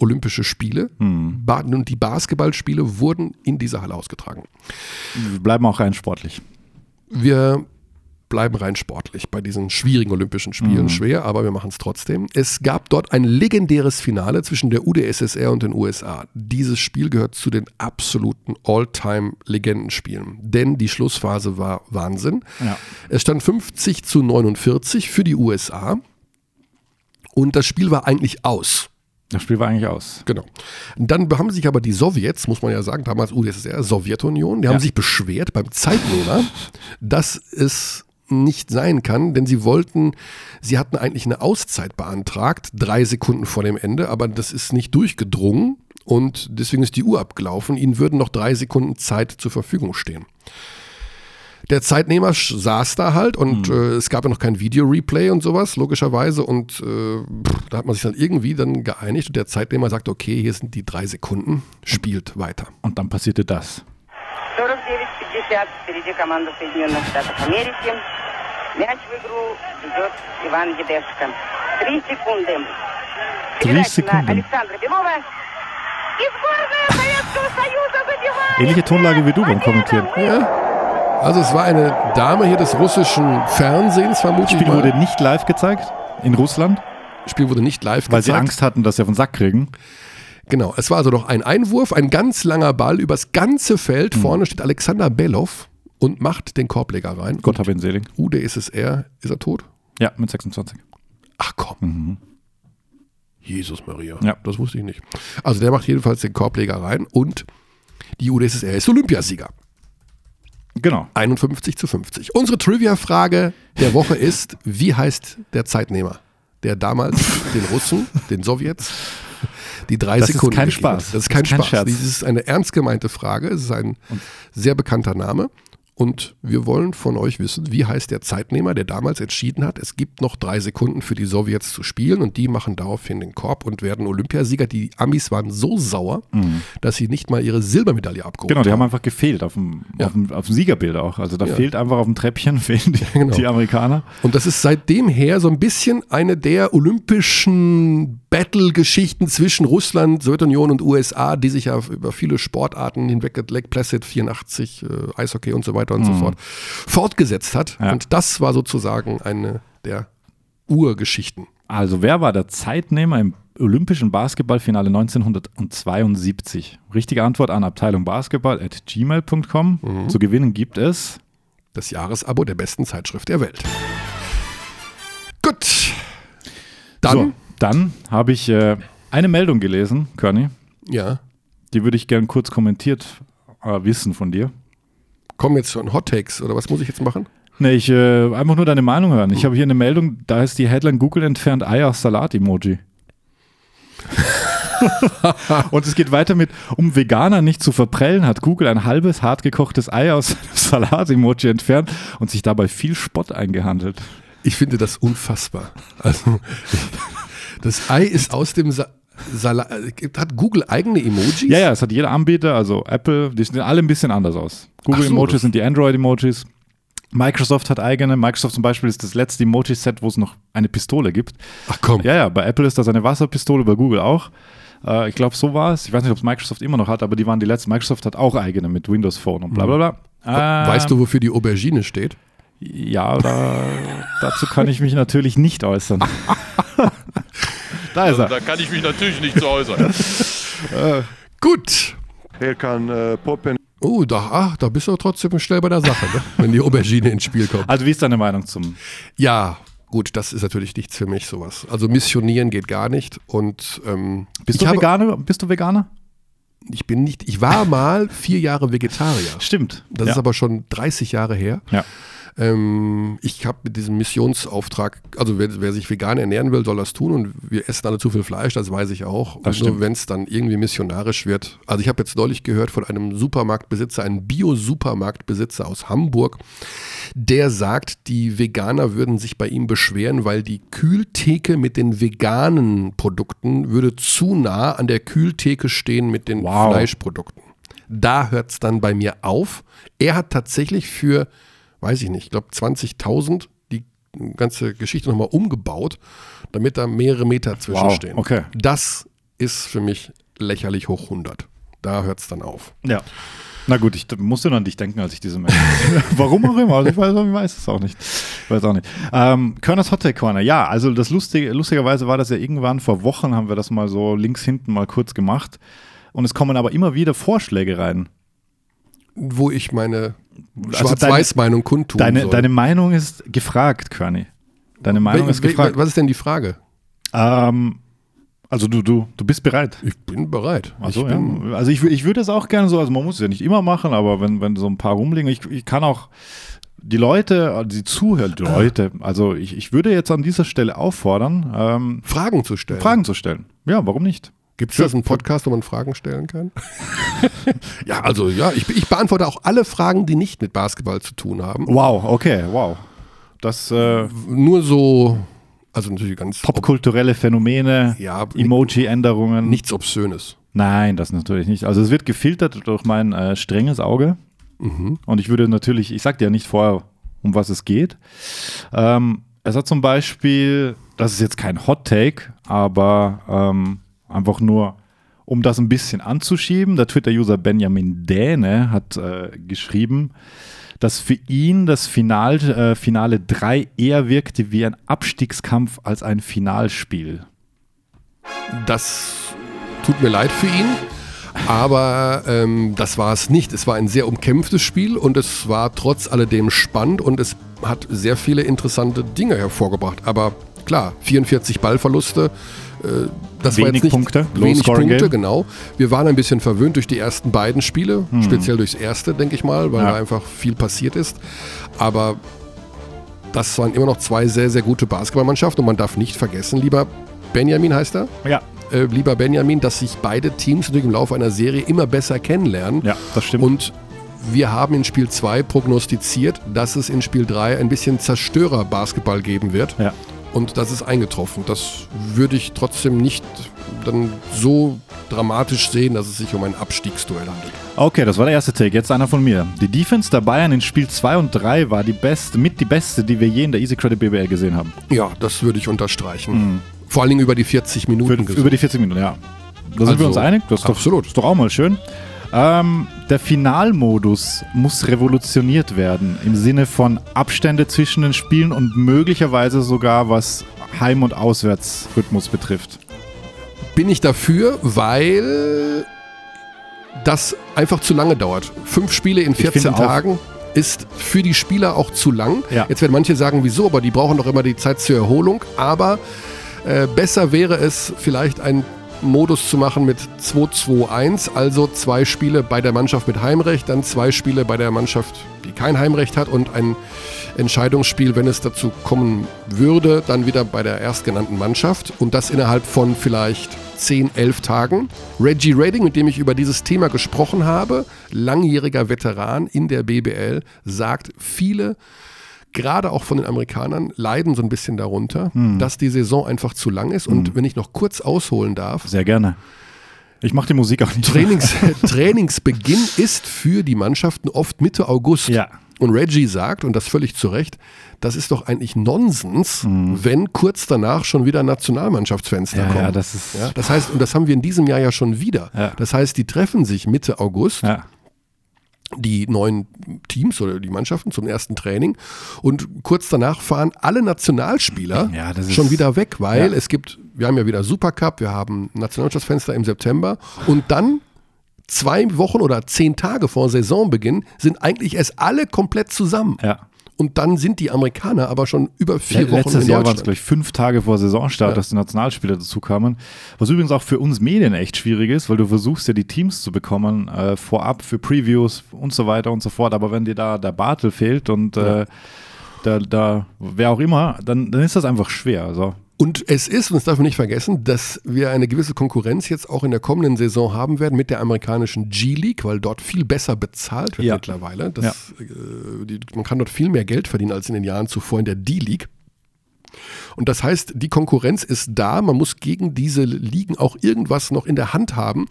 Olympische Spiele. Ba und die Basketballspiele wurden in dieser Halle ausgetragen. Wir bleiben auch rein sportlich. Wir bleiben rein sportlich bei diesen schwierigen Olympischen Spielen. Schwer, aber wir machen es trotzdem. Es gab dort ein legendäres Finale zwischen der UdSSR und den USA. Dieses Spiel gehört zu den absoluten All-Time-Legendenspielen. Denn die Schlussphase war Wahnsinn. Ja. Es stand 50 zu 49 für die USA. Und das Spiel war eigentlich aus. Das Spiel war eigentlich aus. Genau. Dann haben sich aber die Sowjets, muss man ja sagen, damals UdSSR, Sowjetunion, die Ja. haben sich beschwert beim Zeitnehmer, dass es nicht sein kann, denn sie wollten, sie hatten eigentlich eine Auszeit beantragt, drei Sekunden vor dem Ende, aber das ist nicht durchgedrungen und deswegen ist die Uhr abgelaufen. Ihnen würden noch drei Sekunden Zeit zur Verfügung stehen. Der Zeitnehmer saß da halt und äh, es gab ja noch kein Video-Replay und sowas, logischerweise. Und äh, pff, da hat man sich dann irgendwie dann geeinigt und der Zeitnehmer sagt, okay, hier sind die drei Sekunden, spielt weiter. Und dann passierte das 49-50 впереди команда Соединенных Штатов Америки. Мяч в игру ведет Иван Едешко. Три секунды. 3 Передача на Sekunden. Александра Белова. И сборная Советского Союза забивает. Ähnliche Tonlage wie du beim Kommentieren. Ja. Also es war eine Dame hier des russischen Fernsehens, vermute Das ich Spiel mal. wurde nicht live gezeigt in Russland, Spiel wurde nicht live weil sie gezeigt. Angst hatten, dass sie auf den Sack kriegen. Genau, es war also noch ein Einwurf, ein ganz langer Ball übers ganze Feld. Mhm. Vorne steht Alexander Belov und macht den Korbleger rein. Gott hab ihn selig. Uh, der ist es er. Ist er tot? Ja, mit 26. Ach komm. Jesus Maria. Ja. Das wusste ich nicht. Also der macht jedenfalls den Korbleger rein und die UdSSR ist Olympiasieger. Genau. 51 zu 50. Unsere Trivia-Frage der Woche ist, wie heißt der Zeitnehmer, der damals den Russen, den Sowjets, die drei Das ist Sekunden kein gegeben hat? Spaß. Das ist kein Das ist kein Spaß. Scherz. Dies ist eine ernst gemeinte Frage. Es ist ein sehr bekannter Name. Und wir wollen von euch wissen, wie heißt der Zeitnehmer, der damals entschieden hat, es gibt noch drei Sekunden für die Sowjets zu spielen und die machen daraufhin den Korb und werden Olympiasieger. Die Amis waren so sauer, dass sie nicht mal ihre Silbermedaille abgeholt Genau, die haben haben. einfach gefehlt auf dem, Ja. auf dem, auf dem Siegerbild auch. Also da Ja. fehlt einfach auf dem Treppchen fehlen die, Genau. die Amerikaner. Und das ist seitdem her so ein bisschen eine der olympischen Battle-Geschichten zwischen Russland, Sowjetunion und USA, die sich ja über viele Sportarten hinweg, Lake Placid 84, äh, Eishockey und so weiter und so fort, fortgesetzt hat. Ja. Und das war sozusagen eine der Urgeschichten. Also wer war der Zeitnehmer im Olympischen Basketballfinale 1972? Richtige Antwort an Abteilung Basketball at gmail.com. Mhm. Zu gewinnen gibt es Das Jahresabo der besten Zeitschrift der Welt. Gut. Dann, So, dann habe ich äh, eine Meldung gelesen, Körny. ja, Die würde ich gern kurz kommentiert äh, wissen von dir. kommen jetzt schon Hot Takes oder was muss ich jetzt machen? Nee, ich äh, einfach nur deine Meinung hören. Ich habe hier eine Meldung, da ist die Headline Google entfernt Eier Salat Emoji. Und es geht weiter mit, um Veganer nicht zu verprellen, hat Google ein halbes hart gekochtes Ei aus Salat-Emoji entfernt und sich dabei viel Spott eingehandelt. Ich finde das unfassbar. Also, das Ei ist aus dem Sa Salat. Hat Google eigene Emojis? Ja, ja, es hat jeder Anbieter, also Apple, die sehen alle ein bisschen anders aus. So, Google-Emojis sind die Android-Emojis. Microsoft hat eigene. Microsoft zum Beispiel ist das letzte Emoji-Set, wo es noch eine Pistole gibt. Ach komm. Ja, ja, bei Apple ist das eine Wasserpistole, bei Google auch. Äh, ich glaube, so war es. Ich weiß nicht, ob es Microsoft immer noch hat, aber die waren die letzten. Microsoft hat auch eigene mit Windows Phone und bla bla bla. We- Weißt du, wofür die Aubergine steht? Ja, da, dazu kann ich mich natürlich nicht äußern. da ist er. Da kann ich mich natürlich nicht so äußern. Gut. Hier kann äh, Poppen Oh, da, ach, da bist du trotzdem schnell bei der Sache, ne? wenn die Aubergine ins Spiel kommt. Also, wie ist deine Meinung zum. Ja, gut, das ist natürlich nichts für mich, sowas. Also missionieren geht gar nicht. Und ähm, Bist du habe- Veganer? Bist du Veganer? Ich bin nicht, ich war mal vier Jahre Vegetarier. Stimmt. Das ja. ist aber schon 30 Jahre her. Ja. Ähm, ich habe mit diesem Missionsauftrag, also wer, wer sich vegan ernähren will, soll das tun und wir essen alle zu viel Fleisch, das weiß ich auch. Das und nur wenn es dann irgendwie missionarisch wird. Also ich habe jetzt neulich gehört von einem Supermarktbesitzer, einem Bio-Supermarktbesitzer aus Hamburg, der sagt, die Veganer würden sich bei ihm beschweren, weil die Kühltheke mit den veganen Produkten würde zu nah an der Kühltheke stehen mit den Wow. Fleischprodukten. Da hört es dann bei mir auf. Er hat tatsächlich für, weiß ich nicht, ich glaube 20.000 die ganze Geschichte nochmal umgebaut, damit da mehrere Meter zwischenstehen. Wow, okay. Das ist für mich lächerlich hoch 100. Da hört es dann auf. Ja. Na gut, ich musste an dich denken, als ich diese Meldung. Warum auch immer, also ich weiß, ich weiß es auch nicht. Ich weiß auch nicht. Ähm, Körners Hot Take Corner, ja, also das lustige, lustigerweise war das ja irgendwann vor Wochen, haben wir das mal so links hinten mal kurz gemacht. Und es kommen aber immer wieder Vorschläge rein. Wo ich meine Also Schwarz-Weiß-Meinung kundtun Deine, soll. deine Meinung ist gefragt, Körny. Deine Meinung Wel- ist gefragt. Was ist denn die Frage? Ähm, also du, du, du bist bereit. Ich bin bereit. Also, ich bin, ja. also ich, ich würde es auch gerne so, also man muss es ja nicht immer machen, aber wenn, wenn so ein paar rumliegen, ich, ich kann auch die Leute, die Zuhörer, die Leute, also ich, ich würde jetzt an dieser Stelle auffordern, ähm, Fragen zu stellen. Fragen zu stellen. Ja, warum nicht? Gibt es das einen Podcast, wo man Fragen stellen kann? ja, also ja, ich, ich beantworte auch alle Fragen, die nicht mit Basketball zu tun haben. Wow, okay, wow. Das äh, Nur so, also natürlich ganz popkulturelle Phänomene, Ja, Emoji-Änderungen. nichts Obszönes. Nein, das natürlich nicht. Also es wird gefiltert durch mein äh, strenges Auge. Mhm. Und ich würde natürlich, ich sag dir ja nicht vorher, um was es geht. Ähm, es hat zum Beispiel das ist jetzt kein Hot Take, aber ähm, einfach nur, um das ein bisschen anzuschieben. Der Twitter-User Benjamin Däne hat äh, geschrieben, dass für ihn das Final, äh, Finale 3 eher wirkte wie ein Abstiegskampf als ein Finalspiel. Das tut mir leid für ihn. Aber ähm, das war es nicht. Es war ein sehr umkämpftes Spiel und es war trotz alledem spannend und es hat sehr viele interessante Dinge hervorgebracht. Aber klar, 44 Ballverluste. Äh, das war Wenig jetzt nicht Punkte, wenig Punkte, Game. genau. Wir waren ein bisschen verwöhnt durch die ersten beiden Spiele, speziell durchs erste, denke ich mal, weil Ja. da einfach viel passiert ist. Aber das waren immer noch zwei sehr, sehr gute Basketballmannschaften und man darf nicht vergessen, lieber Benjamin heißt er, Ja, äh, lieber Benjamin, dass sich beide Teams natürlich im Laufe einer Serie immer besser kennenlernen. ja, das stimmt. Und wir haben in Spiel 2 prognostiziert, dass es in Spiel 3 ein bisschen Zerstörer-Basketball geben wird. ja. Und das ist eingetroffen. Das würde ich trotzdem nicht dann so dramatisch sehen, dass es sich um ein Abstiegsduell handelt. Okay, das war der erste Take. Jetzt einer von mir. Die Defense der Bayern in Spiel 2 und 3 war die beste, mit die beste, die wir je in der Easy Credit BBL gesehen haben. Ja, das würde ich unterstreichen. Vor allen Dingen über die 40 Minuten. Für, über die 40 Minuten, ja. Da sind Also, wir uns einig. Das ist doch, absolut. ist doch auch mal schön. Ähm, der Finalmodus muss revolutioniert werden im Sinne von Abstände zwischen den Spielen und möglicherweise sogar was Heim- und Auswärtsrhythmus betrifft. bin ich dafür, weil das einfach zu lange dauert. Fünf Spiele in 14 finde auch. Tagen ist für die Spieler auch zu lang. Ja. Jetzt werden manche sagen, wieso, aber die brauchen doch immer die Zeit zur Erholung. Aber äh, besser wäre es vielleicht einen Modus zu machen mit 2-2-1, also zwei Spiele bei der Mannschaft mit Heimrecht, dann zwei Spiele bei der Mannschaft, die kein Heimrecht hat und ein Entscheidungsspiel, wenn es dazu kommen würde, dann wieder bei der erstgenannten Mannschaft und das innerhalb von vielleicht 10, 11 Tagen. Reggie Redding, mit dem ich über dieses Thema gesprochen habe, langjähriger Veteran in der BBL, sagt, viele, gerade auch von den Amerikanern, leiden so ein bisschen darunter, dass die Saison einfach zu lang ist. Und wenn ich noch kurz ausholen darf, Sehr gerne. Ich mache die Musik auch nicht. Trainings, Trainingsbeginn ist für die Mannschaften oft Mitte August. Ja. Und Reggie sagt, und das völlig zu Recht, das ist doch eigentlich Nonsens, wenn kurz danach schon wieder Nationalmannschaftsfenster Mhm. Ja, kommen. ja, das ist- ja, das heißt, und das haben wir in diesem Jahr ja schon wieder. Ja. Das heißt, die treffen sich Mitte August, Ja. Die neuen Teams oder die Mannschaften zum ersten Training. Und kurz danach fahren alle Nationalspieler Ja, das ist- schon wieder weg, weil Ja. es gibt, wir haben ja wieder Supercup, wir haben Nationalmannschaftsfenster im September und dann zwei Wochen oder zehn Tage vor Saisonbeginn sind eigentlich erst alle komplett zusammen. Ja. Und dann sind die Amerikaner aber schon über vier Le- Wochen Letztes in Jahr waren es, glaube ich, fünf Tage vor Saisonstart, Ja. dass die Nationalspieler dazu kamen. Was übrigens auch für uns Medien echt schwierig ist, weil du versuchst ja die Teams zu bekommen, äh, vorab für Previews und so weiter und so fort. Aber wenn dir da der Bartel fehlt und äh, da, da wer auch immer, dann, dann ist das einfach schwer. Also, Und es ist, und das darf man nicht vergessen, dass wir eine gewisse Konkurrenz jetzt auch in der kommenden Saison haben werden mit der amerikanischen G-League, weil dort viel besser bezahlt wird Ja. mittlerweile. Das, äh, die, man kann dort viel mehr Geld verdienen als in den Jahren zuvor in der D-League. Und das heißt, die Konkurrenz ist da, man muss gegen diese Ligen auch irgendwas noch in der Hand haben.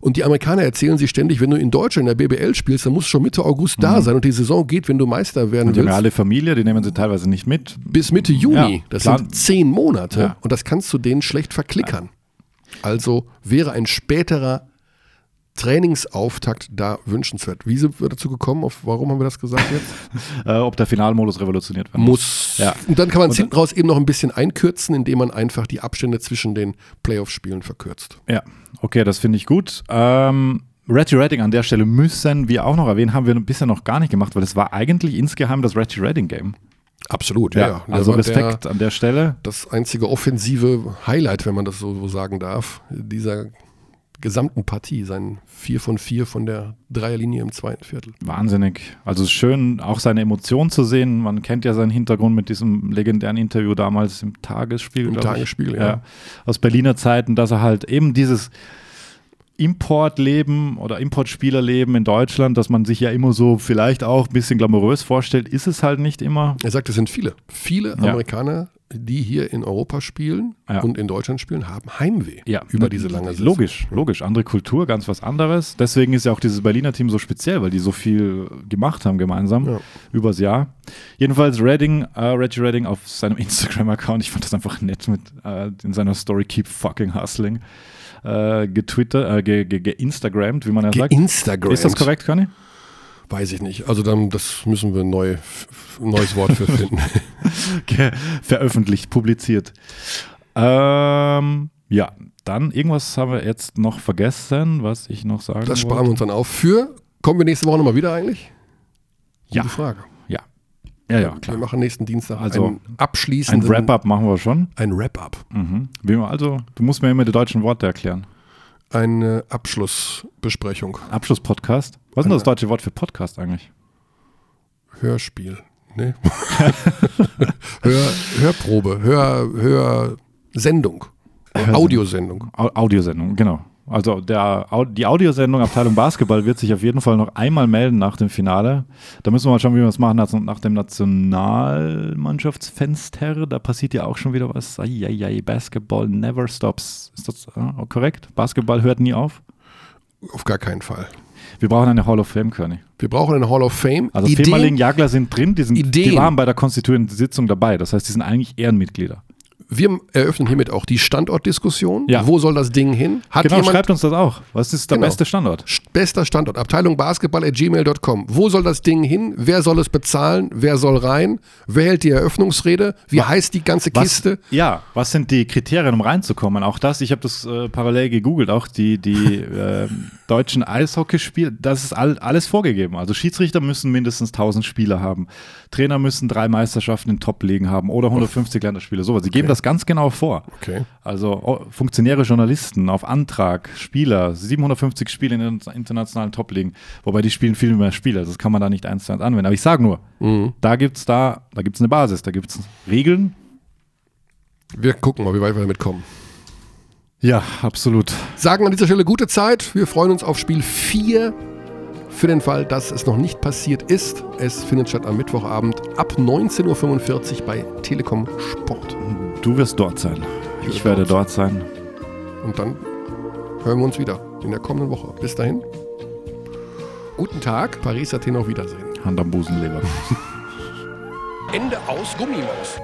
Und die Amerikaner erzählen sich ständig, wenn du in Deutschland in der BBL spielst, dann musst du schon Mitte August da sein und die Saison geht, wenn du Meister werden und die haben willst, ja alle Familie, die nehmen sie teilweise nicht mit. bis Mitte Juni. Ja, das sind zehn Monate Ja. und das kannst du denen schlecht verklickern. Also wäre ein späterer Trainingsauftakt da wünschenswert. Wie sind wir dazu gekommen? Auf, warum haben wir das gesagt jetzt? Äh, ob der Finalmodus revolutioniert werden Muss. Ja. Und dann kann man es hinten raus eben noch ein bisschen einkürzen, indem man einfach die Abstände zwischen den Playoff-Spielen verkürzt. Ja, okay, das finde ich gut. Ähm, Reggie Redding an der Stelle müssen wir auch noch erwähnen, haben wir bisher noch gar nicht gemacht, weil es war eigentlich insgeheim das Reggie Redding Game. Absolut, ja. ja. Also Respekt Der, an der Stelle. das einzige offensive Highlight, wenn man das so, so sagen darf, dieser gesamten Partie. Sein 4 von 4 von der Dreierlinie im zweiten Viertel. Wahnsinnig. Also es ist schön, auch seine Emotionen zu sehen. Man kennt ja seinen Hintergrund mit diesem legendären Interview damals im Tagesspiel. Im Tagesspiel, ich. ja. Aus Berliner Zeiten, dass er halt eben dieses Importleben oder Importspielerleben in Deutschland, dass man sich ja immer so vielleicht auch ein bisschen glamourös vorstellt, ist es halt nicht immer. Er sagt, es sind viele. Viele Ja. Amerikaner die hier in Europa spielen Ja. und in Deutschland spielen, haben Heimweh Ja, über diese lange Saison. Logisch, logisch. Andere Kultur, ganz was anderes. Deswegen ist ja auch dieses Berliner Team so speziell, weil die so viel gemacht haben gemeinsam Ja. übers Jahr. Jedenfalls Redding, äh, Reggie Redding auf seinem Instagram-Account, ich fand das einfach nett mit äh, in seiner Story Keep Fucking Hustling, äh, getwittert, äh, ge, ge, geinstagrammt, wie man ja sagt. Instagram. Ist das korrekt, Conny? Weiß ich nicht. Also dann, das müssen wir neu, ein neues Wort für finden. Ge veröffentlicht, publiziert. Ähm, ja, dann irgendwas haben wir jetzt noch vergessen, was ich noch sagen Das sparen wir wollte. uns dann auf. Für, kommen wir nächste Woche nochmal wieder eigentlich? Ja. Gute Frage. Ja, ja, ja Wir klar. machen nächsten Dienstag Also, einen Ein Wrap-up machen wir schon. Ein Wrap-up. Mhm. Also, du musst mir immer die deutschen Worte erklären. Eine Abschlussbesprechung. Abschlusspodcast. Was ist denn das deutsche Wort für Podcast eigentlich? Hörspiel. Nee. Hör, Hörprobe, Hör, Hörsendung. Audiosendung. Au Audiosendung, genau. Also der, die Audiosendung Abteilung Basketball wird sich auf jeden Fall noch einmal melden nach dem Finale. Da müssen wir mal schauen, wie wir das machen nach, nach dem Nationalmannschaftsfenster. Da passiert ja auch schon wieder was. Eieiei, Basketball never stops. Ist das äh, korrekt? Basketball hört nie auf. Auf gar keinen Fall. Wir brauchen eine Hall of Fame, König. Wir brauchen eine Hall of Fame. Also Ideen- Femerling, Jagler sind drin, die, sind, die waren bei der konstituierenden Sitzung dabei. Das heißt, die sind eigentlich Ehrenmitglieder. Wir eröffnen hiermit auch die Standortdiskussion. Ja. Wo soll das Ding hin? Hat genau, jemand schreibt uns das auch. Was ist der Genau. beste Standort? St- bester Standort? Abteilung Basketball at gmail.com. Wo soll das Ding hin? Wer soll es bezahlen? Wer soll rein? Wer hält die Eröffnungsrede? Wie heißt die ganze Was, Kiste? Ja, was sind die Kriterien, um reinzukommen? Auch das, ich habe das äh, parallel gegoogelt, auch die, die äh, deutschen Eishockeyspiele, das ist all, alles vorgegeben. Also Schiedsrichter müssen mindestens 1000 Spieler haben. Trainer müssen drei Meisterschaften in Top-Ligen haben oder 150 Länderspiele, sowas. Sie geben das ganz genau vor. Okay. Also oh, Funktionäre, Journalisten auf Antrag, Spieler, 750 Spiele in den internationalen Top-Ligen, wobei die spielen viel mehr Spiele, das kann man da nicht eins zu eins anwenden. Aber ich sage nur, da gibt es da, da gibt's eine Basis, da gibt es Regeln. Wir gucken mal, wie weit wir damit kommen. Ja, absolut. Sagen an dieser Stelle gute Zeit. Wir freuen uns auf Spiel 4. Für den Fall, dass es noch nicht passiert ist. Es findet statt am Mittwochabend ab 19.45 Uhr bei Telekom Sport. Du wirst dort sein. Ich wirst werde dort dort sein. Und dann hören wir uns wieder in der kommenden Woche. Bis dahin. Guten Tag, Paris, Athen, auf Wiedersehen. Hand am Busen, Leber. Ende aus Gummimaus.